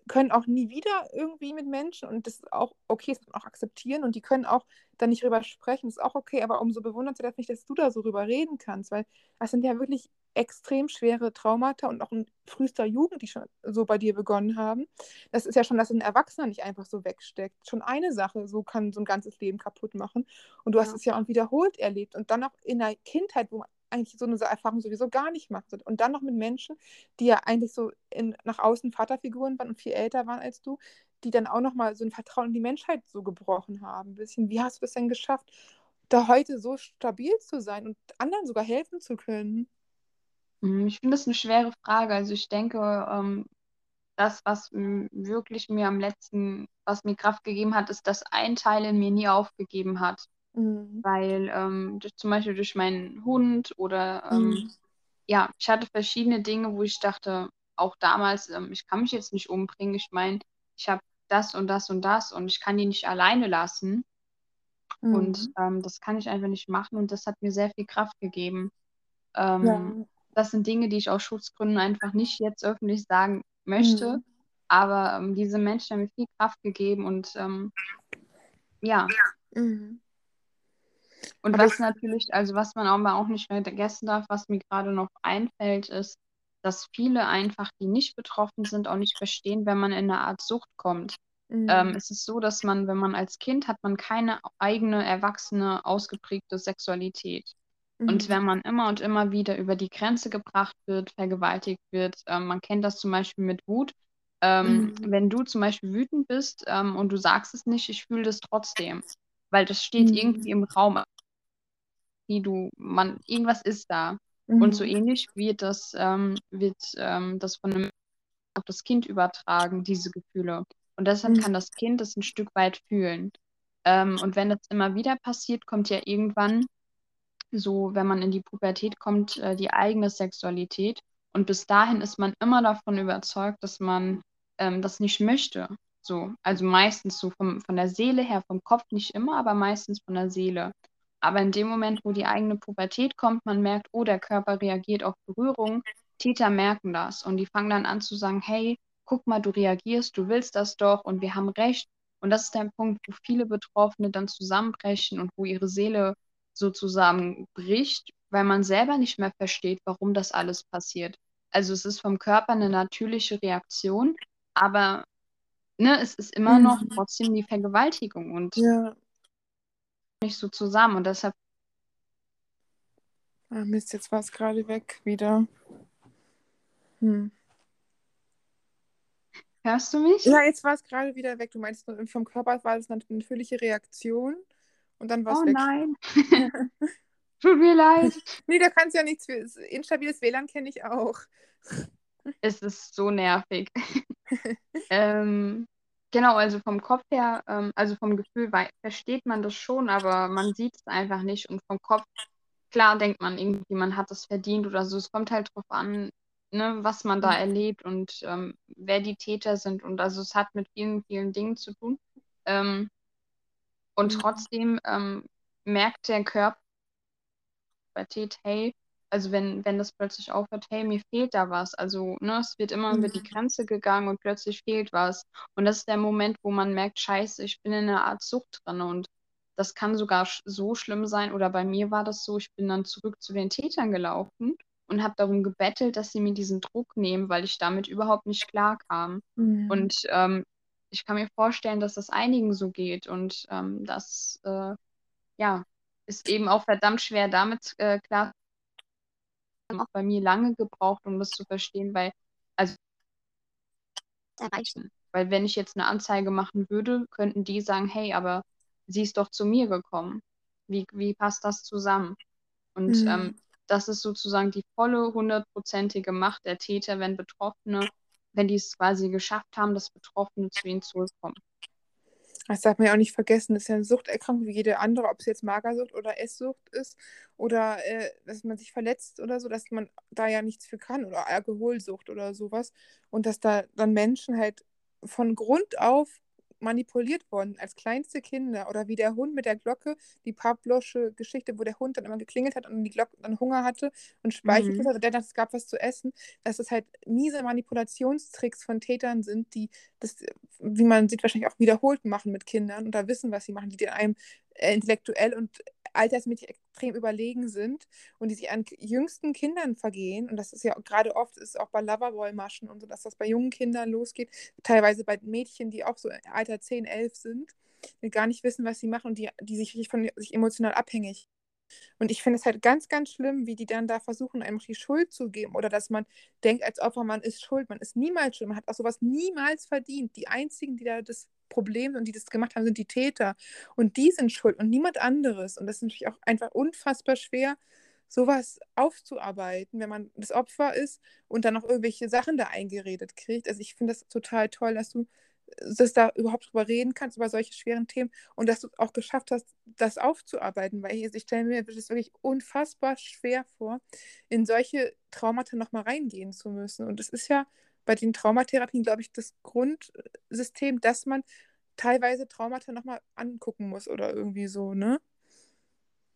können auch nie wieder irgendwie mit Menschen und das ist auch okay, das muss man auch akzeptieren und die können auch dann nicht drüber sprechen, das ist auch okay, aber umso bewundernswerter finde ich, dass du da so drüber reden kannst, weil das sind ja wirklich extrem schwere Traumata und auch in frühester Jugend, die schon so bei dir begonnen haben. Das ist ja schon, dass ein Erwachsener nicht einfach so wegsteckt. Schon eine Sache, so kann so ein ganzes Leben kaputt machen. Und du hast
Ja.
es ja auch wiederholt erlebt und dann auch in der Kindheit, wo man eigentlich so eine Erfahrung sowieso gar nicht macht. Und dann noch mit Menschen, die ja eigentlich so in, nach außen Vaterfiguren waren und viel älter waren als du, die dann auch nochmal so ein Vertrauen in die Menschheit so gebrochen haben. Ein bisschen, wie hast du das denn geschafft, da heute so stabil zu sein und anderen sogar helfen zu können?
Hm, Ich finde das eine schwere Frage. Also ich denke, ähm, das, was wirklich mir am letzten, was mir Kraft gegeben hat, ist, dass ein Teil in mir nie aufgegeben hat.
Mhm.
Weil ähm, durch, zum Beispiel durch meinen Hund oder ähm,
Mhm.
ja, ich hatte verschiedene Dinge, wo ich dachte, auch damals, ähm, ich kann mich jetzt nicht umbringen. Ich meine, ich habe das und das und das und ich kann die nicht alleine lassen. Und
Mhm.
ähm, das kann ich einfach nicht machen und das hat mir sehr viel Kraft gegeben. Ähm,
Ja.
Das sind Dinge, die ich aus Schutzgründen einfach nicht jetzt öffentlich sagen möchte.
Mhm.
Aber ähm, diese Menschen haben mir viel Kraft gegeben und ähm, ja.
Mhm.
Und
Aber
was
ich,
natürlich, also was man aber auch nicht vergessen darf, was mir gerade noch einfällt, ist, dass viele einfach, die nicht betroffen sind, auch nicht verstehen, wenn man in eine Art Sucht kommt. Ähm,
mhm.
es ist so, dass man, wenn man als Kind hat, man keine eigene, erwachsene, ausgeprägte Sexualität. Und
Mhm.
wenn man immer und immer wieder über die Grenze gebracht wird, vergewaltigt wird, ähm, man kennt das zum Beispiel mit Wut. Ähm,
Mhm.
wenn du zum Beispiel wütend bist ähm, und du sagst es nicht, ich fühle das trotzdem, weil das steht irgendwie
Mhm.
im Raum, wie du, man, irgendwas ist da. Und so
Mhm.
ähnlich wird das, ähm, wird ähm, das von einem auf das Kind übertragen, diese Gefühle. Und deshalb kann
Mhm.
das Kind das ein Stück weit fühlen. Ähm, und wenn das immer wieder passiert, kommt ja irgendwann so, wenn man in die Pubertät kommt, äh, die eigene Sexualität. Und bis dahin ist man immer davon überzeugt, dass man ähm, das nicht möchte. So, also meistens so vom, von der Seele her, vom Kopf nicht immer, aber meistens von der Seele. Aber in dem Moment, wo die eigene Pubertät kommt, man merkt, oh, der Körper reagiert auf Berührung, Täter merken das und die fangen dann an zu sagen, hey, guck mal, du reagierst, du willst das doch und wir haben recht. Und das ist der Punkt, wo viele Betroffene dann zusammenbrechen und wo ihre Seele sozusagen bricht, weil man selber nicht mehr versteht, warum das alles passiert. Also es ist vom Körper eine natürliche Reaktion, aber ne, es ist immer noch
Mhm.
trotzdem die Vergewaltigung. Und
Ja.
nicht so zusammen und deshalb.
Ah, Mist, jetzt war es gerade weg wieder. Hm.
Hörst du mich?
Ja, jetzt war es gerade wieder weg. Du meinst, vom Körper war das eine natürliche Reaktion und dann war es
oh
weg.
nein. Tut mir leid.
Nee, da kannst du ja nichts für. Instabiles WLAN kenne ich auch.
Es ist so nervig. ähm, genau, also vom Kopf her, ähm, also vom Gefühl versteht man das schon, aber man sieht es einfach nicht. Und vom Kopf, klar denkt man irgendwie, man hat es verdient oder so. Es kommt halt drauf an, ne, was man da
Mhm.
erlebt und ähm, wer die Täter sind. Und also es hat mit vielen, vielen Dingen zu tun. Und
Mhm.
trotzdem ähm, merkt der Körper hey, also wenn, wenn das plötzlich aufhört, hey, mir fehlt da was. Also, ne, es wird immer über die
Mhm.
Grenze gegangen und plötzlich fehlt was. Und das ist der Moment, wo man merkt, scheiße, ich bin in einer Art Sucht drin. Und das kann sogar so schlimm sein. Oder bei mir war das so, ich bin dann zurück zu den Tätern gelaufen und habe darum gebettelt, dass sie mir diesen Druck nehmen, weil ich damit überhaupt nicht klar kam.
Mhm.
Und ähm, ich kann mir vorstellen, dass das einigen so geht. Und ähm, das, äh, ja, ist eben auch verdammt schwer damit äh, klar auch bei mir lange gebraucht, um das zu verstehen, weil, also erreichen. Weil wenn ich jetzt eine Anzeige machen würde, könnten die sagen, hey, aber sie ist doch zu mir gekommen. Wie, wie passt das zusammen? Und
Mhm.
ähm, das ist sozusagen die volle hundertprozentige Macht der Täter, wenn Betroffene, wenn die es quasi geschafft haben, dass Betroffene zu ihnen zurückkommen.
Das darf man ja auch nicht vergessen. Das ist ja eine Suchterkrankung wie jede andere, ob es jetzt Magersucht oder Esssucht ist oder äh, dass man sich verletzt oder so, dass man da ja nichts für kann oder Alkoholsucht oder sowas. Und dass da dann Menschen halt von Grund auf manipuliert worden als kleinste Kinder oder wie der Hund mit der Glocke, die Pavlosche Geschichte, wo der Hund dann immer geklingelt hat und die Glocke dann Hunger hatte und speichelt
Mhm.
hat, und der dachte, es gab was zu essen, dass es halt miese Manipulationstricks von Tätern sind, die das, wie man sieht, wahrscheinlich auch wiederholt machen mit Kindern und da wissen, was sie machen, die einem äh, intellektuell und altersmäßig extrem überlegen sind und die sich an jüngsten Kindern vergehen. Und das ist ja gerade oft, ist auch bei Loverboy-Maschen und so, dass das bei jungen Kindern losgeht, teilweise bei Mädchen, die auch so Alter 10, 11 sind, die gar nicht wissen, was sie machen und die, die sich von sich emotional abhängig und ich finde es halt ganz, ganz schlimm, wie die dann da versuchen, einem die Schuld zu geben oder dass man denkt als Opfer, man ist schuld. Man ist niemals schuld. Man hat auch sowas niemals verdient. Die einzigen, die da das Problem und die das gemacht haben, sind die Täter. Und die sind schuld und niemand anderes. Und das ist natürlich auch einfach unfassbar schwer, sowas aufzuarbeiten, wenn man das Opfer ist und dann noch irgendwelche Sachen da eingeredet kriegt. Also ich finde das total toll, dass du dass da überhaupt drüber reden kannst, über solche schweren Themen und dass du es auch geschafft hast, das aufzuarbeiten, weil ich, ich stelle mir das wirklich unfassbar schwer vor, in solche Traumata nochmal reingehen zu müssen. Und es ist ja bei den Traumatherapien, glaube ich, das Grundsystem, dass man teilweise Traumata nochmal angucken muss oder irgendwie so, ne?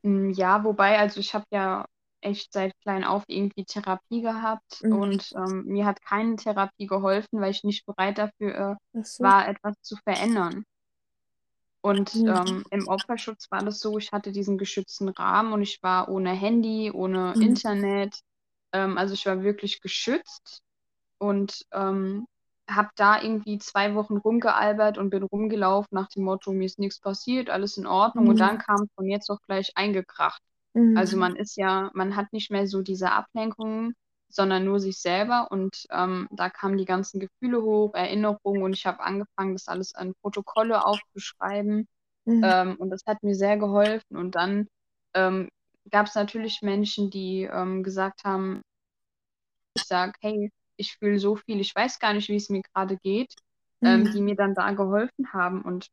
Mm, Ja, wobei, also ich habe ja echt seit klein auf irgendwie Therapie gehabt
Mhm.
und ähm, mir hat keine Therapie geholfen, weil ich nicht bereit dafür äh,
so.
war, etwas zu verändern. Und
Mhm.
ähm, im Opferschutz war das so, ich hatte diesen geschützten Rahmen und ich war ohne Handy, ohne
Mhm.
Internet. Ähm, also ich war wirklich geschützt und ähm, habe da irgendwie zwei Wochen rumgealbert und bin rumgelaufen nach dem Motto, mir ist nichts passiert, alles in Ordnung. Und dann
Mhm.
kam von jetzt auf gleich eingekracht.
Mhm.
Also man ist ja, man hat nicht mehr so diese Ablenkungen, sondern nur sich selber. Und ähm, da kamen die ganzen Gefühle hoch, Erinnerungen und ich habe angefangen, das alles an Protokolle aufzuschreiben.
Mhm.
Ähm, und das hat mir sehr geholfen. Und dann ähm, gab es natürlich Menschen, die ähm, gesagt haben, ich sage, hey, ich fühle so viel, ich weiß gar nicht, wie es mir gerade geht, ähm, die
Mhm.
mir dann da geholfen haben und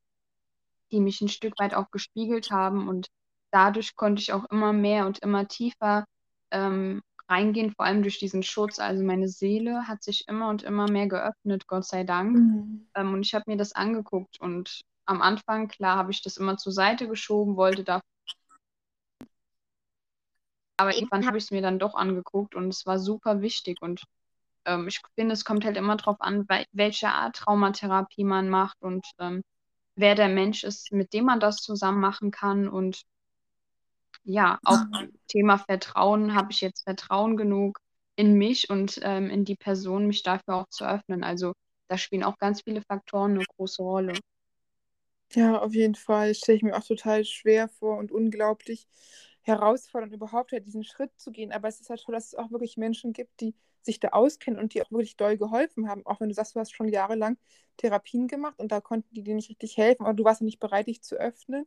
die mich ein Stück weit auch gespiegelt haben. Und dadurch konnte ich auch immer mehr und immer tiefer ähm, reingehen, vor allem durch diesen Schutz. Also meine Seele hat sich immer und immer mehr geöffnet, Gott sei Dank.
Mhm.
Ähm, und ich habe mir das angeguckt. Und am Anfang, klar, habe ich das immer zur Seite geschoben, wollte da. Aber irgendwann habe ich es mir dann doch angeguckt und es war super wichtig. Und ähm, ich finde, es kommt halt immer darauf an, wel welche Art Traumatherapie man macht und ähm, wer der Mensch ist, mit dem man das zusammen machen kann. Und ja, auch Thema Vertrauen, habe ich jetzt Vertrauen genug in mich und ähm, in die Person, mich dafür auch zu öffnen. Also da spielen auch ganz viele Faktoren eine große Rolle.
Ja, auf jeden Fall. Stelle ich mir auch total schwer vor und unglaublich herausfordernd, überhaupt halt diesen Schritt zu gehen. Aber es ist halt toll, dass es auch wirklich Menschen gibt, die sich da auskennen und die auch wirklich doll geholfen haben. Auch wenn du sagst, du hast schon jahrelang Therapien gemacht und da konnten die dir nicht richtig helfen, aber du warst ja nicht bereit, dich zu öffnen.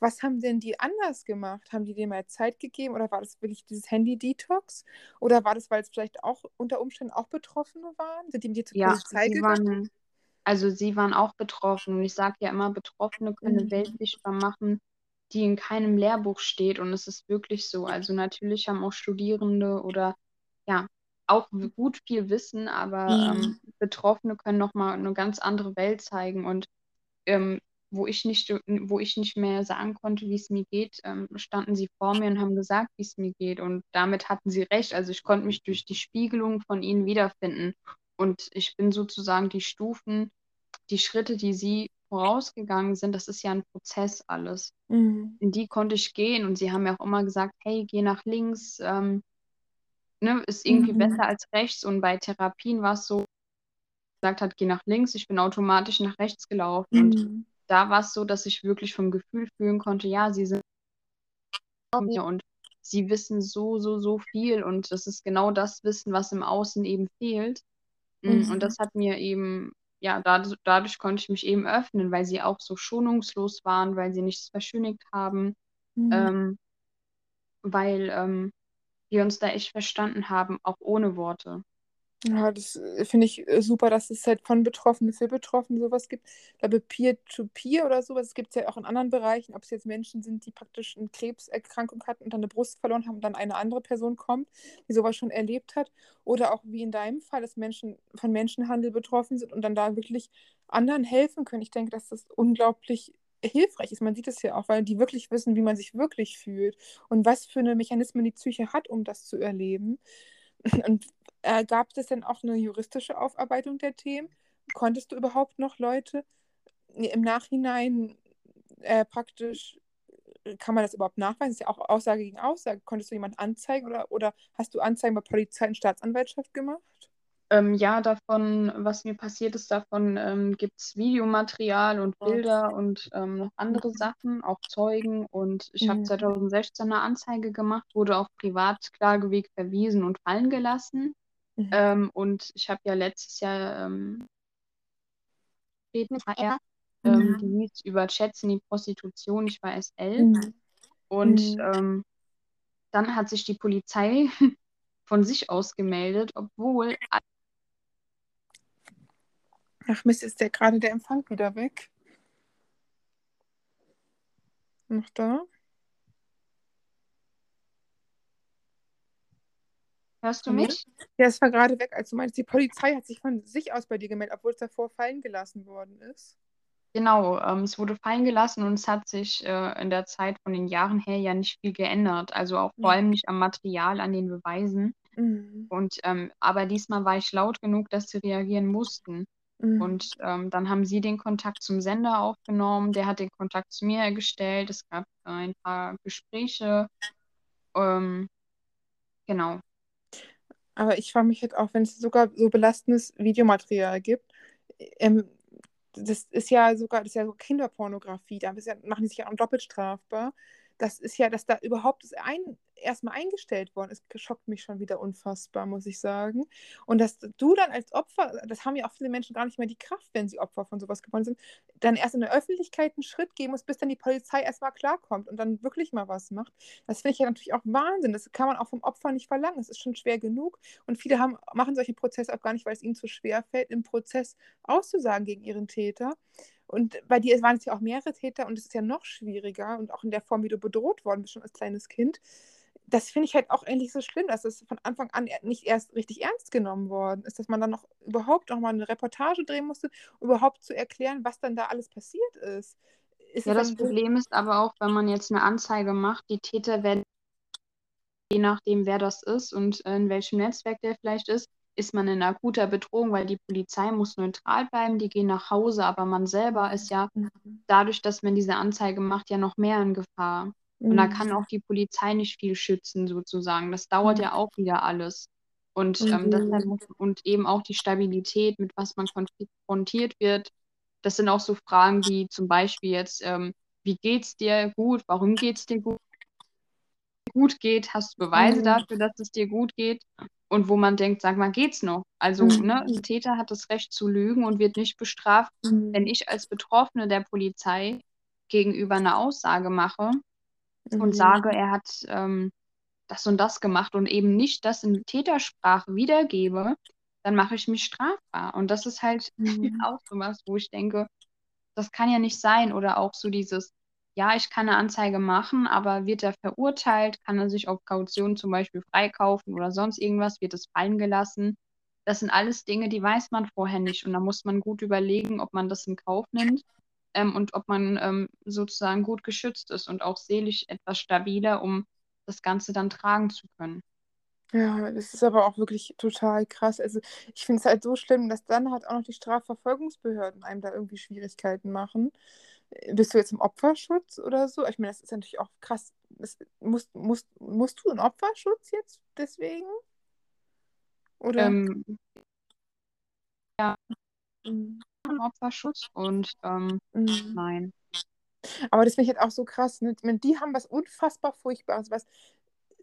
Was haben denn die anders gemacht? Haben die dir mal Zeit gegeben oder war das wirklich dieses Handy-Detox? Oder war das, weil es vielleicht auch unter Umständen auch Betroffene waren? Sind die mit dir zur
Ja,
Polizei
sie
gegangen?
waren, also sie waren auch betroffen. Und ich sage ja immer, Betroffene können
Mhm.
sichtbar machen, die in keinem Lehrbuch steht. Und es ist wirklich so. Also natürlich haben auch Studierende oder ja, auch gut viel Wissen, aber ähm,
Mhm.
Betroffene können nochmal eine ganz andere Welt zeigen. Und ähm, wo ich nicht, wo ich nicht mehr sagen konnte, wie es mir geht, ähm, standen sie vor mir und haben gesagt, wie es mir geht. Und damit hatten sie recht. Also ich konnte mich durch die Spiegelung von ihnen wiederfinden. Und ich bin sozusagen die Stufen, die Schritte, die sie vorausgegangen sind, das ist ja ein Prozess alles.
Mhm.
In die konnte ich gehen und sie haben mir auch immer gesagt, hey, geh nach links, ähm, ne, ist irgendwie
Mhm.
besser als rechts. Und bei Therapien war es so, gesagt hat, geh nach links, ich bin automatisch nach rechts gelaufen. Und
Mhm.
da war es so, dass ich wirklich vom Gefühl fühlen konnte, ja, sie sind mir und sie wissen so, so, so viel und das ist genau das Wissen, was im Außen eben fehlt. Mm, Und
Mhm.
das hat mir eben, ja, dadurch, dadurch konnte ich mich eben öffnen, weil sie auch so schonungslos waren, weil sie nichts verschönigt haben,
Mhm.
ähm, weil ähm, wir uns da echt verstanden haben, auch ohne Worte.
Ja, das äh, finde ich äh, super, dass es halt von Betroffenen für Betroffene sowas gibt. Ich glaube, Peer-to-Peer oder sowas gibt es ja auch in anderen Bereichen, ob es jetzt Menschen sind, die praktisch eine Krebserkrankung hatten und dann eine Brust verloren haben und dann eine andere Person kommt, die sowas schon erlebt hat. Oder auch wie in deinem Fall, dass Menschen von Menschenhandel betroffen sind und dann da wirklich anderen helfen können. Ich denke, dass das unglaublich hilfreich ist. Man sieht es ja auch, weil die wirklich wissen, wie man sich wirklich fühlt und was für eine Mechanismen die Psyche hat, um das zu erleben. Und äh, gab es denn auch eine juristische Aufarbeitung der Themen? Konntest du überhaupt noch Leute im Nachhinein äh, praktisch, äh, kann man das überhaupt nachweisen? Das ist ja auch Aussage gegen Aussage. Konntest du jemanden anzeigen oder, oder hast du Anzeigen bei Polizei und Staatsanwaltschaft gemacht?
Ähm, ja, davon, was mir passiert ist, davon ähm, gibt es Videomaterial und Bilder und ähm, noch andere Sachen, auch Zeugen. Und ich habe
Mhm.
2016 eine Anzeige gemacht, wurde auf Privatklageweg verwiesen und fallen gelassen.
Mhm.
Ähm, und ich habe ja letztes Jahr ähm, mit HR,
Mhm.
ähm, die hieß über Chats in die Prostitution. Ich war elf.
Mhm.
Und
Mhm.
ähm, dann hat sich die Polizei von sich aus gemeldet, obwohl
Ach Mist, ist der gerade der Empfang wieder weg? Noch da?
Hörst du mich?
Ja, es war gerade weg, als du meinst, die Polizei hat sich von sich aus bei dir gemeldet, obwohl es davor fallen gelassen worden ist.
Genau, ähm, es wurde fallen gelassen und es hat sich äh, in der Zeit von den Jahren her ja nicht viel geändert. Also auch vor allem nicht am Material, an den Beweisen.
Mhm.
Und ähm, aber diesmal war ich laut genug, dass sie reagieren mussten.
Mhm.
Und ähm, dann haben sie den Kontakt zum Sender aufgenommen, der hat den Kontakt zu mir hergestellt. Es gab äh, ein paar Gespräche. Ähm, genau.
Aber ich frage mich halt auch, wenn es sogar so belastendes Videomaterial gibt, ähm, das ist ja sogar, das ist ja so Kinderpornografie, da ja, machen die sich ja auch doppelt strafbar. Das ist ja, dass da überhaupt das ein, erstmal eingestellt worden ist, schockt mich schon wieder unfassbar, muss ich sagen. Und dass du dann als Opfer, das haben ja auch viele Menschen gar nicht mehr die Kraft, wenn sie Opfer von sowas geworden sind, dann erst in der Öffentlichkeit einen Schritt gehen muss, bis dann die Polizei erstmal klarkommt und dann wirklich mal was macht. Das finde ich ja natürlich auch Wahnsinn. Das kann man auch vom Opfer nicht verlangen. Es ist schon schwer genug. Und viele haben, machen solche Prozesse auch gar nicht, weil es ihnen zu schwer fällt, im Prozess auszusagen gegen ihren Täter. Und bei dir waren es ja auch mehrere Täter und es ist ja noch schwieriger und auch in der Form, wie du bedroht worden bist, schon als kleines Kind. Das finde ich halt auch endlich so schlimm, dass es von Anfang an nicht erst richtig ernst genommen worden ist, dass man dann noch überhaupt noch mal eine Reportage drehen musste, um überhaupt zu erklären, was dann da alles passiert ist. ist
Ja, das Problem ist aber auch, wenn man jetzt eine Anzeige macht, die Täter werden, je nachdem, wer das ist und äh, in welchem Netzwerk der vielleicht ist, ist man in akuter Bedrohung, weil die Polizei muss neutral bleiben, die gehen nach Hause, aber man selber ist ja
Mhm.
dadurch, dass man diese Anzeige macht, ja noch mehr in Gefahr. Und da kann auch die Polizei nicht viel schützen, sozusagen. Das dauert ja auch wieder alles. Und ähm,
Mhm.
und eben auch die Stabilität, mit was man konfrontiert wird, das sind auch so Fragen wie zum Beispiel jetzt, ähm, wie geht's dir gut? Warum geht's dir gut? Gut geht, hast du Beweise
Mhm.
dafür, dass es dir gut geht? Und wo man denkt, sag mal, geht's noch? Also,
Mhm.
ne, ein Täter hat das Recht zu lügen und wird nicht bestraft, wenn
Mhm.
ich als Betroffene der Polizei gegenüber eine Aussage mache und
Mhm.
sage, er hat ähm, das und das gemacht und eben nicht das in Tätersprache wiedergebe, dann mache ich mich strafbar. Und das ist halt
Mhm.
auch so was, wo ich denke, das kann ja nicht sein. Oder auch so dieses, ja, ich kann eine Anzeige machen, aber wird er verurteilt, kann er sich auf Kaution zum Beispiel freikaufen oder sonst irgendwas, wird es fallen gelassen. Das sind alles Dinge, die weiß man vorher nicht. Und da muss man gut überlegen, ob man das in Kauf nimmt ähm, und ob man ähm, sozusagen gut geschützt ist und auch seelisch etwas stabiler, um das Ganze dann tragen zu können.
Ja, das ist aber auch wirklich total krass. Also ich finde es halt so schlimm, dass dann halt auch noch die Strafverfolgungsbehörden einem da irgendwie Schwierigkeiten machen. Äh, Bist du jetzt im Opferschutz oder so? Ich meine, das ist natürlich auch krass. Das, musst, musst, musst du in Opferschutz jetzt deswegen? Oder?
Ähm,
Mhm.
Opferschutz und ähm,
Mhm.
nein.
Aber das finde ich halt auch so krass. Ne? Die haben was unfassbar Furchtbares, was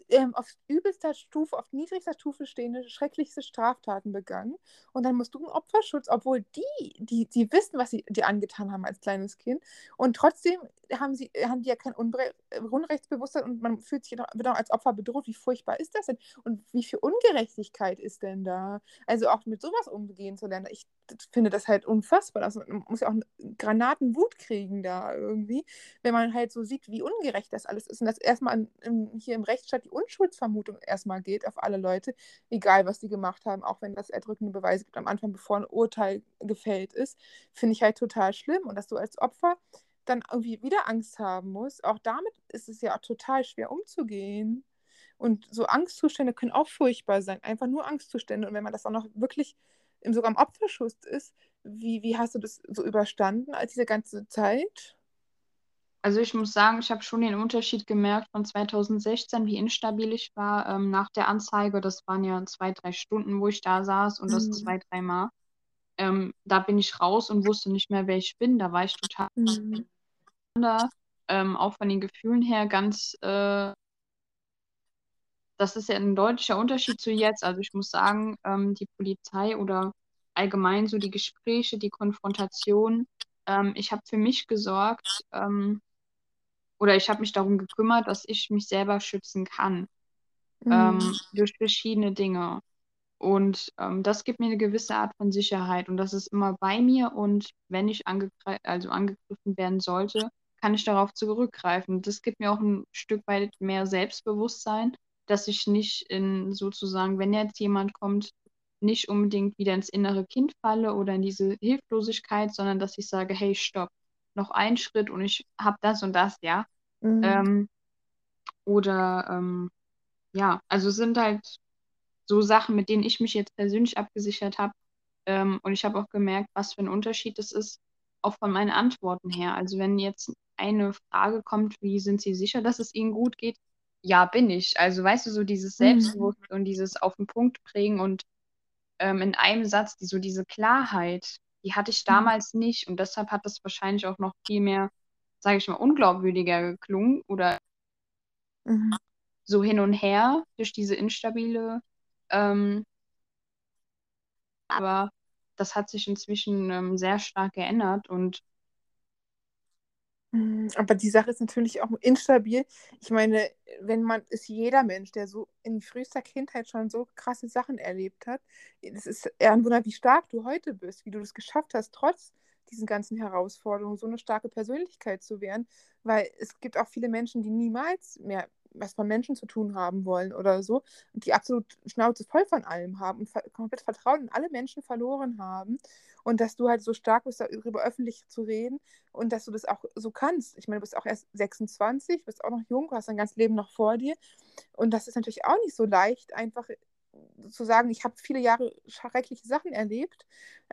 ähm, auf übelster Stufe, auf niedrigster Stufe stehende, schrecklichste Straftaten begangen. Und dann musst du einen Opferschutz, obwohl die, die, die wissen, was sie dir angetan haben als kleines Kind. Und trotzdem haben, sie, haben die ja kein Unbre Unrechtsbewusstsein und man fühlt sich wird auch als Opfer bedroht. Wie furchtbar ist das denn? Und wie viel Ungerechtigkeit ist denn da? Also auch mit sowas umgehen zu lernen. Ich finde das halt unfassbar. Also, man muss ja auch Granatenwut kriegen da irgendwie, wenn man halt so sieht, wie ungerecht das alles ist. Und dass erstmal in, hier im Rechtsstaat die Unschuldsvermutung erstmal geht auf alle Leute, egal was die gemacht haben, auch wenn das erdrückende Beweise gibt am Anfang, bevor ein Urteil gefällt ist, finde ich halt total schlimm. Und dass du als Opfer dann irgendwie wieder Angst haben musst, auch damit ist es ja total schwer umzugehen. Und so Angstzustände können auch furchtbar sein, einfach nur Angstzustände. Und wenn man das auch noch wirklich im, sogar im Opferschutz ist, wie, wie hast du das so überstanden als diese ganze Zeit?
Also ich muss sagen, ich habe schon den Unterschied gemerkt von 2016, wie instabil ich war ähm, nach der Anzeige. Das waren ja zwei, drei Stunden, wo ich da saß und das
Mhm.
zwei, dreimal. Ähm, da bin ich raus und wusste nicht mehr, wer ich bin. Da war ich total
Mhm.
ähm, auch von den Gefühlen her ganz, äh, das ist ja ein deutlicher Unterschied zu jetzt. Also ich muss sagen, ähm, die Polizei oder allgemein so die Gespräche, die Konfrontation, ähm, ich habe für mich gesorgt ähm, oder ich habe mich darum gekümmert, dass ich mich selber schützen kann ähm,
Mhm.
durch verschiedene Dinge. Und ähm, das gibt mir eine gewisse Art von Sicherheit und das ist immer bei mir und wenn ich angegre also angegriffen werden sollte, kann ich darauf zurückgreifen. Das gibt mir auch ein Stück weit mehr Selbstbewusstsein, dass ich nicht in sozusagen, wenn jetzt jemand kommt, nicht unbedingt wieder ins innere Kind falle oder in diese Hilflosigkeit, sondern dass ich sage, hey, stopp, noch ein Schritt und ich habe das und das, ja.
Mhm.
Ähm, oder ähm, ja, also es sind halt so Sachen, mit denen ich mich jetzt persönlich abgesichert habe. Ähm, und ich habe auch gemerkt, was für ein Unterschied es ist, auch von meinen Antworten her. Also wenn jetzt eine Frage kommt, wie sind Sie sicher, dass es Ihnen gut geht? Ja, bin ich. Also weißt du, so dieses
Mhm.
Selbstbewusstsein und dieses auf den Punkt bringen und ähm, in einem Satz, die, so diese Klarheit, die hatte ich
Mhm.
damals nicht. Und deshalb hat das wahrscheinlich auch noch viel mehr, sage ich mal, unglaubwürdiger geklungen oder
Mhm.
so hin und her durch diese instabile ähm, aber das hat sich inzwischen ähm, sehr stark geändert und
Mhm, Aber die Sache ist natürlich auch instabil. Ich meine, wenn man ist jeder Mensch, der so in frühester Kindheit schon so krasse Sachen erlebt hat, es ist eher ein Wunder, wie stark du heute bist, wie du das geschafft hast, trotz diesen ganzen Herausforderungen so eine starke Persönlichkeit zu werden, weil es gibt auch viele Menschen, die niemals mehr was von Menschen zu tun haben wollen oder so und die absolut Schnauze voll von allem haben und ver komplett Vertrauen in alle Menschen verloren haben und dass du halt so stark bist, darüber öffentlich zu reden und dass du das auch so kannst. Ich meine, du bist auch erst 26, bist auch noch jung, hast dein ganzes Leben noch vor dir. Und das ist natürlich auch nicht so leicht, einfach zu sagen, ich habe viele Jahre schreckliche Sachen erlebt,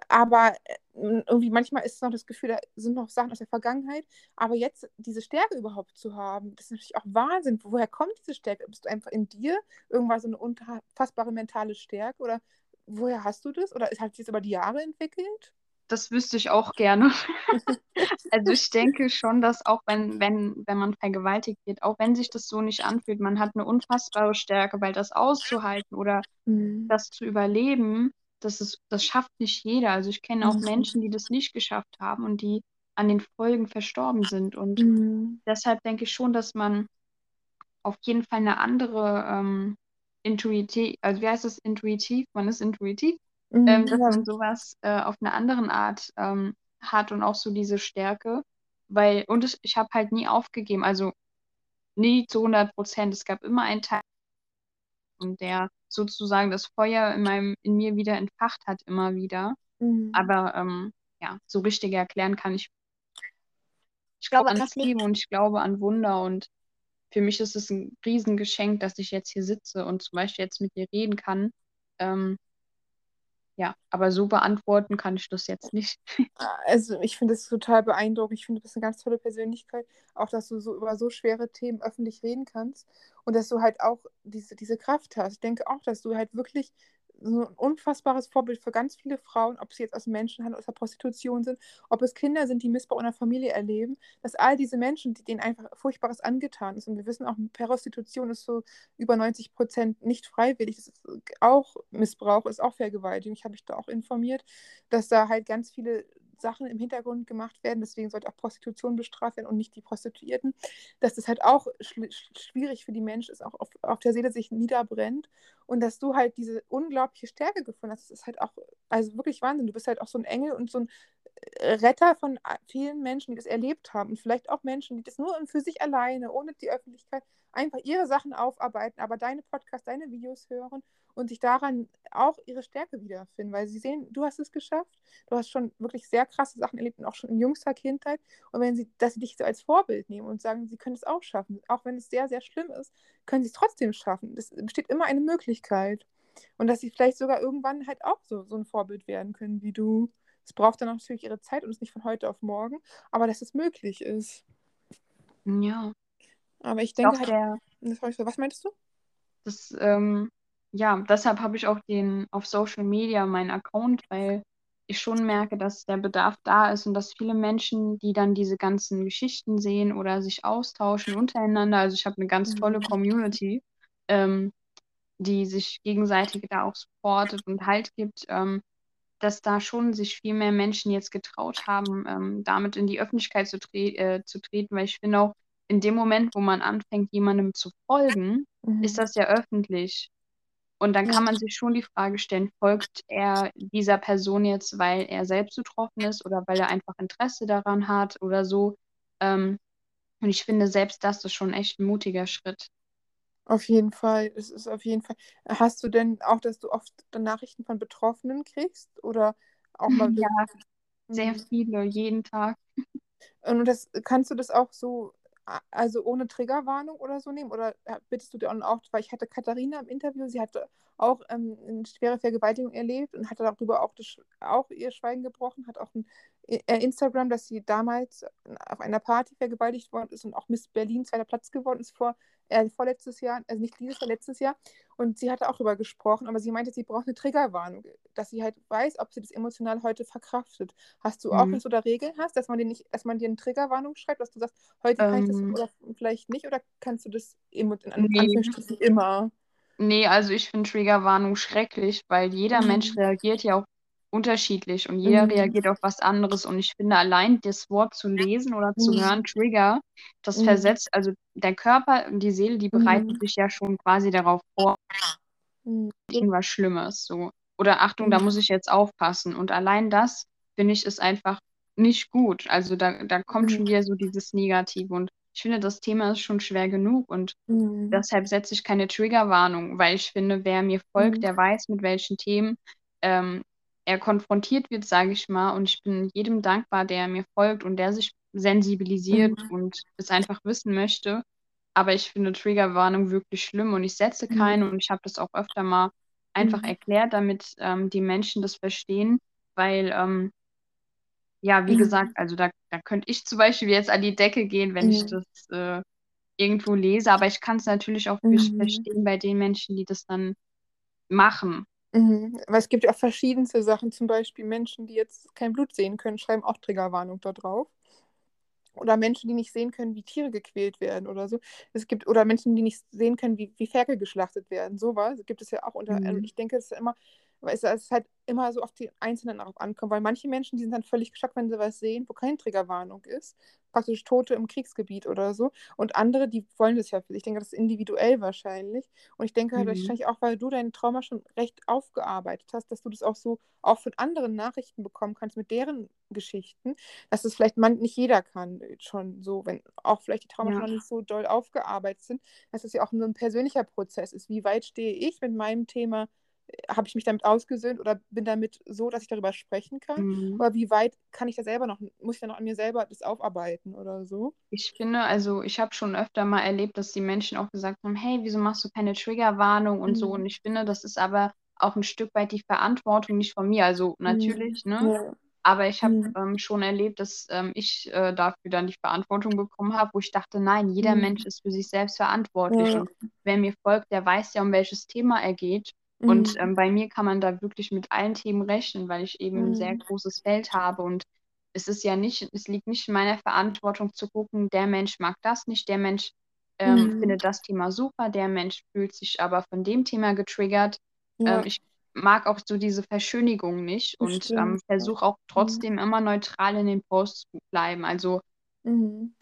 aber äh, irgendwie manchmal ist es noch das Gefühl, da sind noch Sachen aus der Vergangenheit, aber jetzt diese Stärke überhaupt zu haben, das ist natürlich auch Wahnsinn. Woher kommt diese Stärke? Bist du einfach in dir irgendwas so eine unfassbare mentale Stärke oder woher hast du das? Oder hat sich das über die Jahre entwickelt?
Das wüsste ich auch gerne. also ich denke schon, dass auch wenn, wenn, wenn man vergewaltigt wird, auch wenn sich das so nicht anfühlt, man hat eine unfassbare Stärke, weil das auszuhalten oder mhm. das zu überleben, das, ist, das schafft nicht jeder. Also ich kenne auch mhm. Menschen, die das nicht geschafft haben und die an den Folgen verstorben sind. Und mhm. deshalb denke ich schon, dass man auf jeden Fall eine andere ähm, intuitiv, also wie heißt das intuitiv? Man ist intuitiv, mhm, ähm, dass ja. man sowas äh, auf eine andere Art ähm, hat und auch so diese Stärke. Weil, und es, ich habe halt nie aufgegeben, also nie zu 100 Prozent. Es gab immer einen Teil, und der sozusagen das Feuer in, meinem, in mir wieder entfacht hat, immer wieder. Mhm. Aber ähm, ja, so richtig erklären kann ich. Ich glaube an Liebe und ich glaube an Wunder und für mich ist es ein Riesengeschenk, dass ich jetzt hier sitze und zum Beispiel jetzt mit dir reden kann. Ähm, ja, aber so beantworten kann ich das jetzt nicht.
Also ich finde es total beeindruckend. Ich finde, du bist eine ganz tolle Persönlichkeit. Auch, dass du so über so schwere Themen öffentlich reden kannst und dass du halt auch diese, diese Kraft hast. Ich denke auch, dass du halt wirklich so ein unfassbares Vorbild für ganz viele Frauen, ob sie jetzt aus Menschenhandel, aus der Prostitution sind, ob es Kinder sind, die Missbrauch in der Familie erleben, dass all diese Menschen, die denen einfach Furchtbares angetan ist, und wir wissen auch, Prostitution ist so über 90 Prozent nicht freiwillig, das ist auch Missbrauch, ist auch Vergewaltigung, ich habe mich da auch informiert, dass da halt ganz viele Sachen im Hintergrund gemacht werden, deswegen sollte auch Prostitution bestraft werden und nicht die Prostituierten, dass das halt auch schwierig für die Menschen ist, auch auf, auf der Seele sich niederbrennt. Und dass du halt diese unglaubliche Stärke gefunden hast, das ist halt auch, also wirklich Wahnsinn, du bist halt auch so ein Engel und so ein Retter von vielen Menschen, die das erlebt haben. Und vielleicht auch Menschen, die das nur für sich alleine, ohne die Öffentlichkeit, einfach ihre Sachen aufarbeiten, aber deine Podcasts, deine Videos hören und sich daran auch ihre Stärke wiederfinden, weil sie sehen, du hast es geschafft, du hast schon wirklich sehr krasse Sachen erlebt und auch schon in jüngster Kindheit. Und wenn sie, dass sie dich so als Vorbild nehmen und sagen, sie können es auch schaffen, auch wenn es sehr, sehr schlimm ist, können sie es trotzdem schaffen. Es besteht immer eine Möglichkeit. Und dass sie vielleicht sogar irgendwann halt auch so, so ein Vorbild werden können wie du. Es braucht dann natürlich ihre Zeit und ist nicht von heute auf morgen, aber dass es möglich ist.
Ja.
Aber ich denke halt, der, was meinst du?
Das, ähm, ja, deshalb habe ich auch den auf Social Media meinen Account, weil ich schon merke, dass der Bedarf da ist und dass viele Menschen, die dann diese ganzen Geschichten sehen oder sich austauschen untereinander, also ich habe eine ganz tolle mhm. Community, ähm, die sich gegenseitig da auch supportet und Halt gibt, ähm, dass da schon sich viel mehr Menschen jetzt getraut haben, ähm, damit in die Öffentlichkeit zu, tre äh, zu treten, weil ich finde auch, in dem Moment, wo man anfängt, jemandem zu folgen, mhm. ist das ja öffentlich. Und dann kann man sich schon die Frage stellen, folgt er dieser Person jetzt, weil er selbst betroffen ist oder weil er einfach Interesse daran hat oder so. Ähm, und ich finde, selbst das ist schon echt ein mutiger Schritt.
Auf jeden Fall, es ist auf jeden Fall. Hast du denn auch, dass du oft Nachrichten von Betroffenen kriegst oder auch mal?
Ja, sehr mhm. viele, jeden Tag.
Und das kannst du das auch so also ohne Triggerwarnung oder so nehmen? Oder äh, bittest du dir auch, weil ich hatte Katharina im Interview, sie hatte auch ähm, eine schwere Vergewaltigung erlebt und hatte darüber auch, das, auch ihr Schweigen gebrochen, hat auch ein äh, Instagram, dass sie damals auf einer Party vergewaltigt worden ist und auch Miss Berlin zweiter Platz geworden ist vor äh, vorletztes Jahr, also nicht dieses Jahr, letztes Jahr. Und sie hatte auch darüber gesprochen, aber sie meinte, sie braucht eine Triggerwarnung, dass sie halt weiß, ob sie das emotional heute verkraftet. Hast du auch, mhm. du da Regeln hast, dass man dir nicht, dass man dir eine Triggerwarnung schreibt, dass du sagst, heute ähm, kann ich das ähm. oder vielleicht nicht, oder kannst du das in, in nee. Anführungsstrichen immer?
Nee, also ich finde Triggerwarnung schrecklich, weil jeder mhm. Mensch reagiert ja auch unterschiedlich und jeder mhm. reagiert auf was anderes. Und ich finde, allein das Wort zu lesen oder zu mhm. hören, Trigger, das mhm. versetzt, also der Körper und die Seele, die bereiten mhm. sich ja schon quasi darauf vor, mhm. irgendwas Schlimmes. So. Oder Achtung, da muss ich jetzt aufpassen. Und allein das, finde ich, ist einfach nicht gut. Also da, da kommt schon wieder so dieses Negative. Und ich finde, das Thema ist schon schwer genug und deshalb setze ich keine Triggerwarnung, weil ich finde, wer mir folgt, der weiß, mit welchen Themen ähm, er konfrontiert wird, sage ich mal. Und ich bin jedem dankbar, der mir folgt und der sich sensibilisiert mhm. und es einfach wissen möchte. Aber ich finde Triggerwarnung wirklich schlimm und ich setze mhm. keine mhm. und ich habe das auch öfter mal einfach mhm. erklärt, damit ähm, die Menschen das verstehen, weil ähm, ja, wie mhm. gesagt, also da, da könnte ich zum Beispiel jetzt an die Decke gehen, wenn ich das äh, irgendwo lese, aber ich kann es natürlich auch mhm. verstehen bei den Menschen, die das dann machen.
Mhm. Weil es gibt ja auch verschiedenste Sachen, zum Beispiel Menschen, die jetzt kein Blut sehen können, schreiben auch Triggerwarnung da drauf. Oder Menschen, die nicht sehen können, wie Tiere gequält werden oder so. Es gibt, oder Menschen, die nicht sehen können, wie, wie Ferkel geschlachtet werden. Sowas gibt es ja auch unter. Also
Mhm.
ich denke, es ist ja immer, weil es, es halt immer so auf die Einzelnen darauf ankommt, weil manche Menschen, die sind dann völlig geschockt, wenn sie was sehen, wo keine Triggerwarnung ist. Praktisch Tote im Kriegsgebiet oder so. Und andere, die wollen das ja für sich. Ich denke, das ist individuell wahrscheinlich. Und ich denke halt
Mhm.
wahrscheinlich auch, weil du dein Trauma schon recht aufgearbeitet hast, dass du das auch so auch von anderen Nachrichten bekommen kannst mit deren Geschichten, dass es vielleicht man, nicht jeder kann äh, schon so, wenn auch vielleicht die Trauma
Ja.
schon noch nicht so doll aufgearbeitet sind, dass es ja auch nur ein persönlicher Prozess ist. Wie weit stehe ich mit meinem Thema? Habe ich mich damit ausgesöhnt oder bin damit so, dass ich darüber sprechen kann?
Mhm.
Oder wie weit kann ich da selber noch, muss ich da noch an mir selber das aufarbeiten oder so?
Ich finde, also ich habe schon öfter mal erlebt, dass die Menschen auch gesagt haben, hey, wieso machst du keine Triggerwarnung und so.
Mhm.
Und ich finde, das ist aber auch ein Stück weit die Verantwortung nicht von mir. Also natürlich, ne?
Ja.
Aber ich habe
Mhm.
ähm, schon erlebt, dass ähm, ich äh, dafür dann die Verantwortung bekommen habe, wo ich dachte, nein, jeder
Mhm.
Mensch ist für sich selbst verantwortlich.
Ja.
Und wer mir folgt, der weiß ja, um welches Thema er geht. Und
Mhm.
ähm, bei mir kann man da wirklich mit allen Themen rechnen, weil ich eben ein sehr
Mhm.
großes Feld habe. Und es ist ja nicht, es liegt nicht in meiner Verantwortung zu gucken, der Mensch mag das nicht, der Mensch ähm,
Mhm.
findet das Thema super, der Mensch fühlt sich aber von dem Thema getriggert.
Ja,
Ähm, ich mag auch so diese Verschönigung nicht und ähm, versuche auch trotzdem immer neutral in den Posts zu bleiben. Also
Mhm.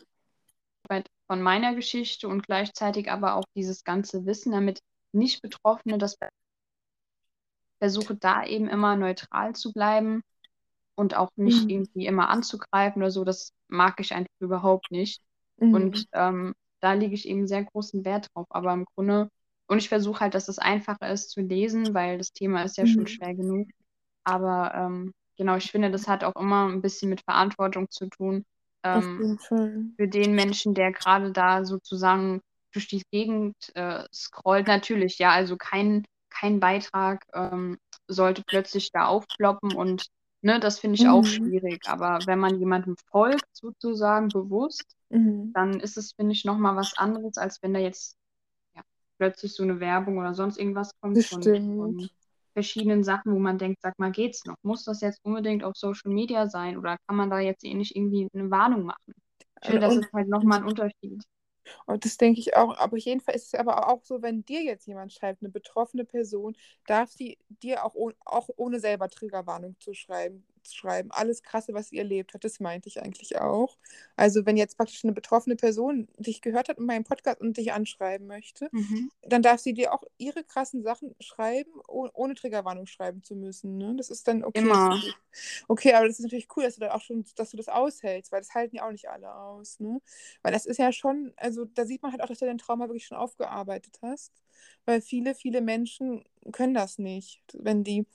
von meiner Geschichte und gleichzeitig aber auch dieses ganze Wissen, damit nicht Betroffene das versuche da eben immer neutral zu bleiben und auch nicht
Mhm.
irgendwie immer anzugreifen oder so. Das mag ich einfach überhaupt nicht.
Mhm.
Und ähm, da lege ich eben sehr großen Wert drauf. Aber im Grunde, und ich versuche halt, dass es einfacher ist zu lesen, weil das Thema ist ja schon
Mhm.
schwer genug. Aber ähm, genau, ich finde, das hat auch immer ein bisschen mit Verantwortung zu tun. Ähm, für den Menschen, der gerade da sozusagen durch die Gegend äh, scrollt, natürlich, ja, also kein, kein Beitrag ähm, sollte plötzlich da aufploppen und ne, das finde ich auch
Mhm.
schwierig. Aber wenn man jemandem folgt, sozusagen bewusst,
Mhm.
dann ist es, finde ich, nochmal was anderes, als wenn da jetzt ja, plötzlich so eine Werbung oder sonst irgendwas kommt von, von verschiedenen Sachen, wo man denkt, sag mal, geht's noch? Muss das jetzt unbedingt auf Social Media sein oder kann man da jetzt eh nicht irgendwie eine Warnung machen? Ich finde, das ist halt nochmal ein Unterschied.
Und das denke ich auch. Aber auf jeden Fall ist es aber auch so, wenn dir jetzt jemand schreibt, eine betroffene Person, darf sie dir auch, auch ohne selber Triggerwarnung zu schreiben, schreiben. Alles Krasse, was sie erlebt hat, das meinte ich eigentlich auch. Also wenn jetzt praktisch eine betroffene Person dich gehört hat in meinem Podcast und dich anschreiben möchte,
Mhm.
dann darf sie dir auch ihre krassen Sachen schreiben, oh, ohne Triggerwarnung schreiben zu müssen. Ne? Das ist dann okay.
Immer.
Okay, aber das ist natürlich cool, dass du da auch schon, dass du das aushältst, weil das halten ja auch nicht alle aus. Ne? Weil das ist ja schon, also da sieht man halt auch, dass du dein Trauma wirklich schon aufgearbeitet hast. Weil viele, viele Menschen können das nicht, wenn die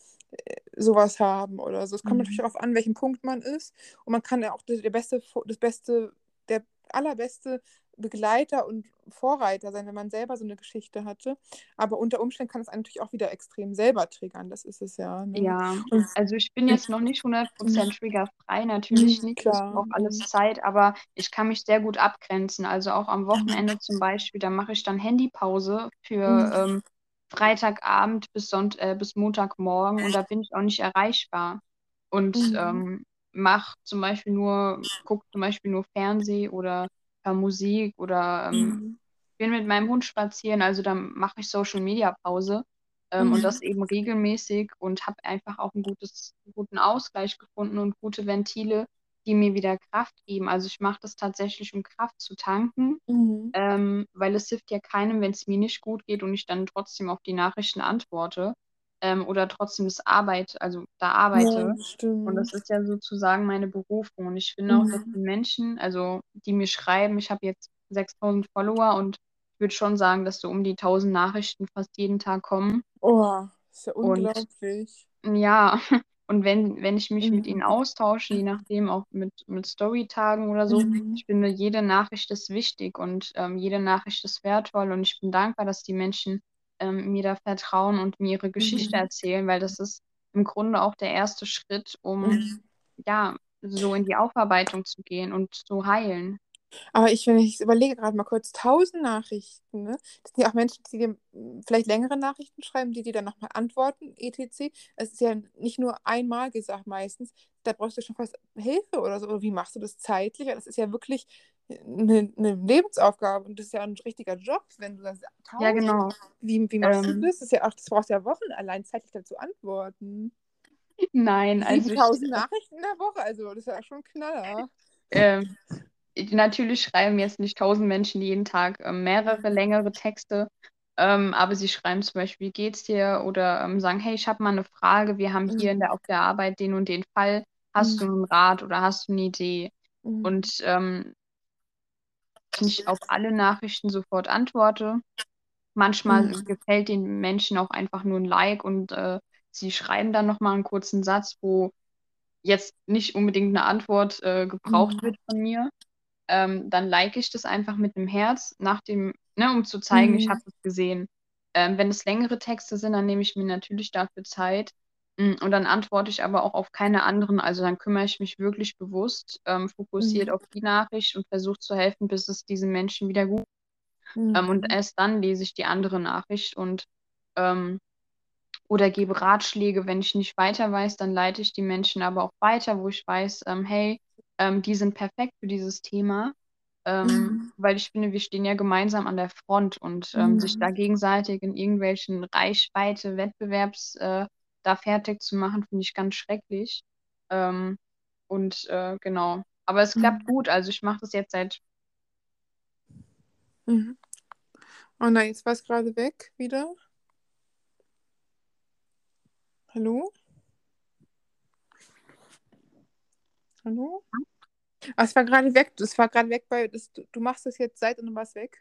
sowas haben oder so. Es kommt
Mhm.
natürlich darauf an, welchem Punkt man ist. Und man kann ja auch der, beste, das beste, der allerbeste Begleiter und Vorreiter sein, wenn man selber so eine Geschichte hatte. Aber unter Umständen kann es einen natürlich auch wieder extrem selber triggern. Das ist es ja. Ne?
Ja,
Und,
also ich bin jetzt noch nicht 100%
Mhm.
triggerfrei, natürlich
Mhm,
nicht, das
klar.
braucht alles
Mhm.
Zeit, aber ich kann mich sehr gut abgrenzen. Also auch am Wochenende zum Beispiel, da mache ich dann Handypause für ähm, Freitagabend bis, Sonnt äh, bis Montagmorgen und da bin ich auch nicht erreichbar. Und
Mhm.
ähm, mache zum Beispiel nur, gucke zum Beispiel nur Fernseh oder höre Musik oder ähm,
Mhm.
bin mit meinem Hund spazieren, also dann mache ich Social Media Pause ähm, und
Mhm.
das eben regelmäßig und habe einfach auch einen gutes, guten Ausgleich gefunden und gute Ventile, die mir wieder Kraft geben. Also ich mache das tatsächlich, um Kraft zu tanken,
Mhm.
ähm, weil es hilft ja keinem, wenn es mir nicht gut geht und ich dann trotzdem auf die Nachrichten antworte ähm, oder trotzdem das Arbeit, also da
Ja,
arbeite.
das
Und das
stimmt.
ist ja sozusagen meine Berufung. Und ich finde auch, dass
Mhm.
die Menschen, also die mir schreiben, ich habe jetzt 6000 Follower und ich würde schon sagen, dass so um die 1000 Nachrichten fast jeden Tag kommen.
Oh, ist ja
Und
unglaublich.
ja, und wenn, wenn ich mich mit ihnen
Mhm.
austausche, je nachdem auch mit, mit Storytagen oder so,
Mhm.
ich finde, jede Nachricht ist wichtig und ähm, jede Nachricht ist wertvoll und ich bin dankbar, dass die Menschen ähm, mir da vertrauen und mir ihre Geschichte
Mhm.
erzählen, weil das ist im Grunde auch der erste Schritt, um
Mhm.
ja so in die Aufarbeitung zu gehen und zu heilen.
Aber ich, wenn ich überlege, gerade mal kurz, tausend Nachrichten, ne? Das sind ja auch Menschen, die dir mm, vielleicht längere Nachrichten schreiben, die dir dann nochmal antworten, etc. Es ist ja nicht nur einmal gesagt meistens. Da brauchst du schon fast Hilfe oder so. Oder wie machst du das zeitlich? Das ist ja wirklich eine, eine Lebensaufgabe und das ist ja ein richtiger Job, wenn du das
Ja, genau.
Wie, wie machst du
Ähm,
das? Das ist ja auch, das brauchst ja Wochen allein zeitlich dazu antworten.
nein, also ich,
7000 Nachrichten in der Woche, also das ist ja schon ein Knaller.
ähm, natürlich schreiben jetzt nicht tausend Menschen jeden Tag ähm, mehrere längere Texte, ähm, aber sie schreiben zum Beispiel, wie geht's dir? Oder ähm, sagen, hey, ich habe mal eine Frage, wir haben hier in der, auf der Arbeit den und den Fall. Hast du
Mhm.
einen Rat oder hast du eine Idee?
Mhm.
Und ähm, ich nicht auf alle Nachrichten sofort antworte. Manchmal
Mhm.
gefällt den Menschen auch einfach nur ein Like und äh, sie schreiben dann nochmal einen kurzen Satz, wo jetzt nicht unbedingt eine Antwort äh, gebraucht
Mhm.
wird von mir. Ähm, dann like ich das einfach mit einem Herz, nach dem, ne, um zu zeigen, ich
Mhm.
habe es gesehen. Ähm, wenn es längere Texte sind, dann nehme ich mir natürlich dafür Zeit. Mm, Und dann antworte ich aber auch auf keine anderen. Also dann kümmere ich mich wirklich bewusst, ähm, fokussiert
Mhm.
auf die Nachricht und versuche zu helfen, bis es diesen Menschen wieder gut
Mhm.
ähm, und erst dann lese ich die andere Nachricht und ähm, oder gebe Ratschläge, wenn ich nicht weiter weiß, dann leite ich die Menschen aber auch weiter, wo ich weiß, ähm, hey, ähm, die sind perfekt für dieses Thema, ähm,
Mhm.
weil ich finde, wir stehen ja gemeinsam an der Front und ähm, sich da
Mhm.
gegenseitig in irgendwelchen Reichweite, Wettbewerbs äh, da fertig zu machen, finde ich ganz schrecklich. Ähm, und äh, genau. Aber es klappt
Mhm.
gut. Also ich mache das jetzt seit
Mhm. Oh nein, jetzt war es gerade weg wieder. Hallo? Hallo? Ah, es war gerade weg. Es war gerade weg, weil das, du, machst das jetzt seit und du warst weg.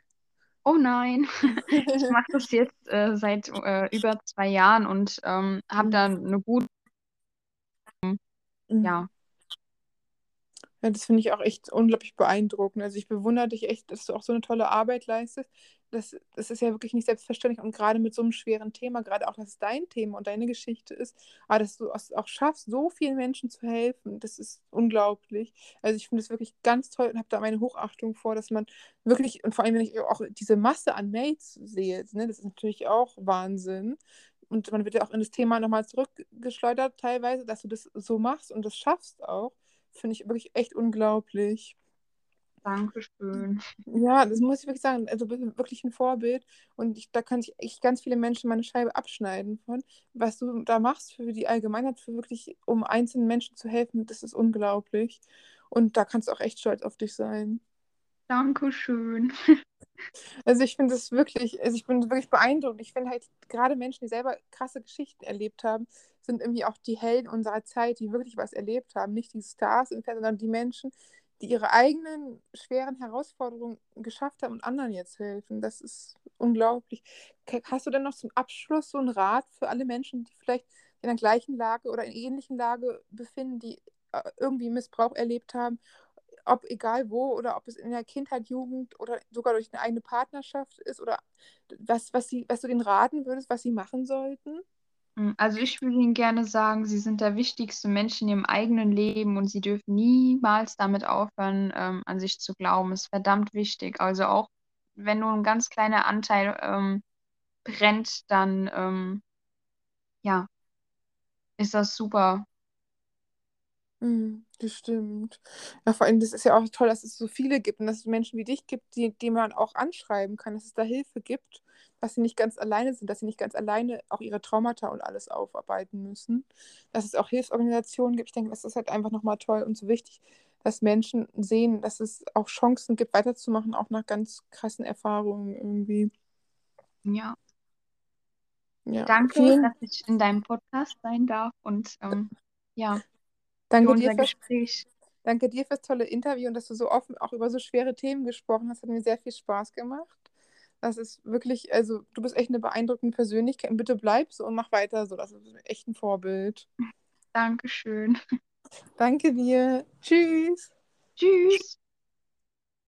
Oh nein, ich mache das jetzt äh, seit äh, über zwei Jahren und ähm, habe da eine gute,
Mhm.
ja,
Ja, das finde ich auch echt unglaublich beeindruckend. Also ich bewundere dich echt, dass du auch so eine tolle Arbeit leistest. Das, das ist ja wirklich nicht selbstverständlich und gerade mit so einem schweren Thema, gerade auch, dass es dein Thema und deine Geschichte ist, aber dass du es auch schaffst, so vielen Menschen zu helfen, das ist unglaublich. Also ich finde es wirklich ganz toll und habe da meine Hochachtung vor, dass man wirklich, und vor allem, wenn ich auch diese Masse an Mails sehe, ne, das ist natürlich auch Wahnsinn. Und man wird ja auch in das Thema nochmal zurückgeschleudert teilweise, dass du das so machst und das schaffst auch. Finde ich wirklich echt unglaublich.
danke schön.
Ja, das muss ich wirklich sagen. Also du bist wirklich ein Vorbild. Und ich, da kann ich echt ganz viele Menschen meine Scheibe abschneiden von. Was du da machst für die Allgemeinheit, für wirklich, um einzelnen Menschen zu helfen, das ist unglaublich. Und da kannst du auch echt stolz auf dich sein.
Danke schön.
Also ich finde es wirklich, also ich bin wirklich beeindruckt. Ich finde halt gerade Menschen, die selber krasse Geschichten erlebt haben, sind irgendwie auch die Helden unserer Zeit, die wirklich was erlebt haben. Nicht die Stars im sondern die Menschen, die ihre eigenen schweren Herausforderungen geschafft haben und anderen jetzt helfen. Das ist unglaublich. Hast du denn noch zum Abschluss so einen Rat für alle Menschen, die vielleicht in der gleichen Lage oder in ähnlichen Lage befinden, die äh, irgendwie Missbrauch erlebt haben ob egal wo oder ob es in der Kindheit, Jugend oder sogar durch eine eigene Partnerschaft ist oder was, was, sie, was du denen raten würdest, was sie machen sollten?
Mm, Also ich würde Ihnen gerne sagen, Sie sind der wichtigste Mensch in Ihrem eigenen Leben und Sie dürfen niemals damit aufhören, ähm, an sich zu glauben. ist verdammt wichtig. Also auch wenn nur ein ganz kleiner Anteil ähm, brennt, dann ähm, ja, ist das super.
Mhm, das stimmt. Ja, vor allem, das ist ja auch toll, dass es so viele gibt und dass es Menschen wie dich gibt, die, die man auch anschreiben kann, dass es da Hilfe gibt, dass sie nicht ganz alleine sind, dass sie nicht ganz alleine auch ihre Traumata und alles aufarbeiten müssen. Dass es auch Hilfsorganisationen gibt. Ich denke, das ist halt einfach nochmal toll und so wichtig, dass Menschen sehen, dass es auch Chancen gibt, weiterzumachen, auch nach ganz krassen Erfahrungen irgendwie.
Ja.
Ja,
Danke, dass
vielen
ich in deinem Podcast sein darf und ähm, ja,
danke dir fürs,
Gespräch.
danke dir fürs tolle Interview und dass du so offen auch über so schwere Themen gesprochen hast. Hat mir sehr viel Spaß gemacht. Das ist wirklich, also du bist echt eine beeindruckende Persönlichkeit und bitte bleib so und mach weiter so. Das ist echt ein Vorbild.
Dankeschön.
Danke dir. Tschüss.
Tschüss.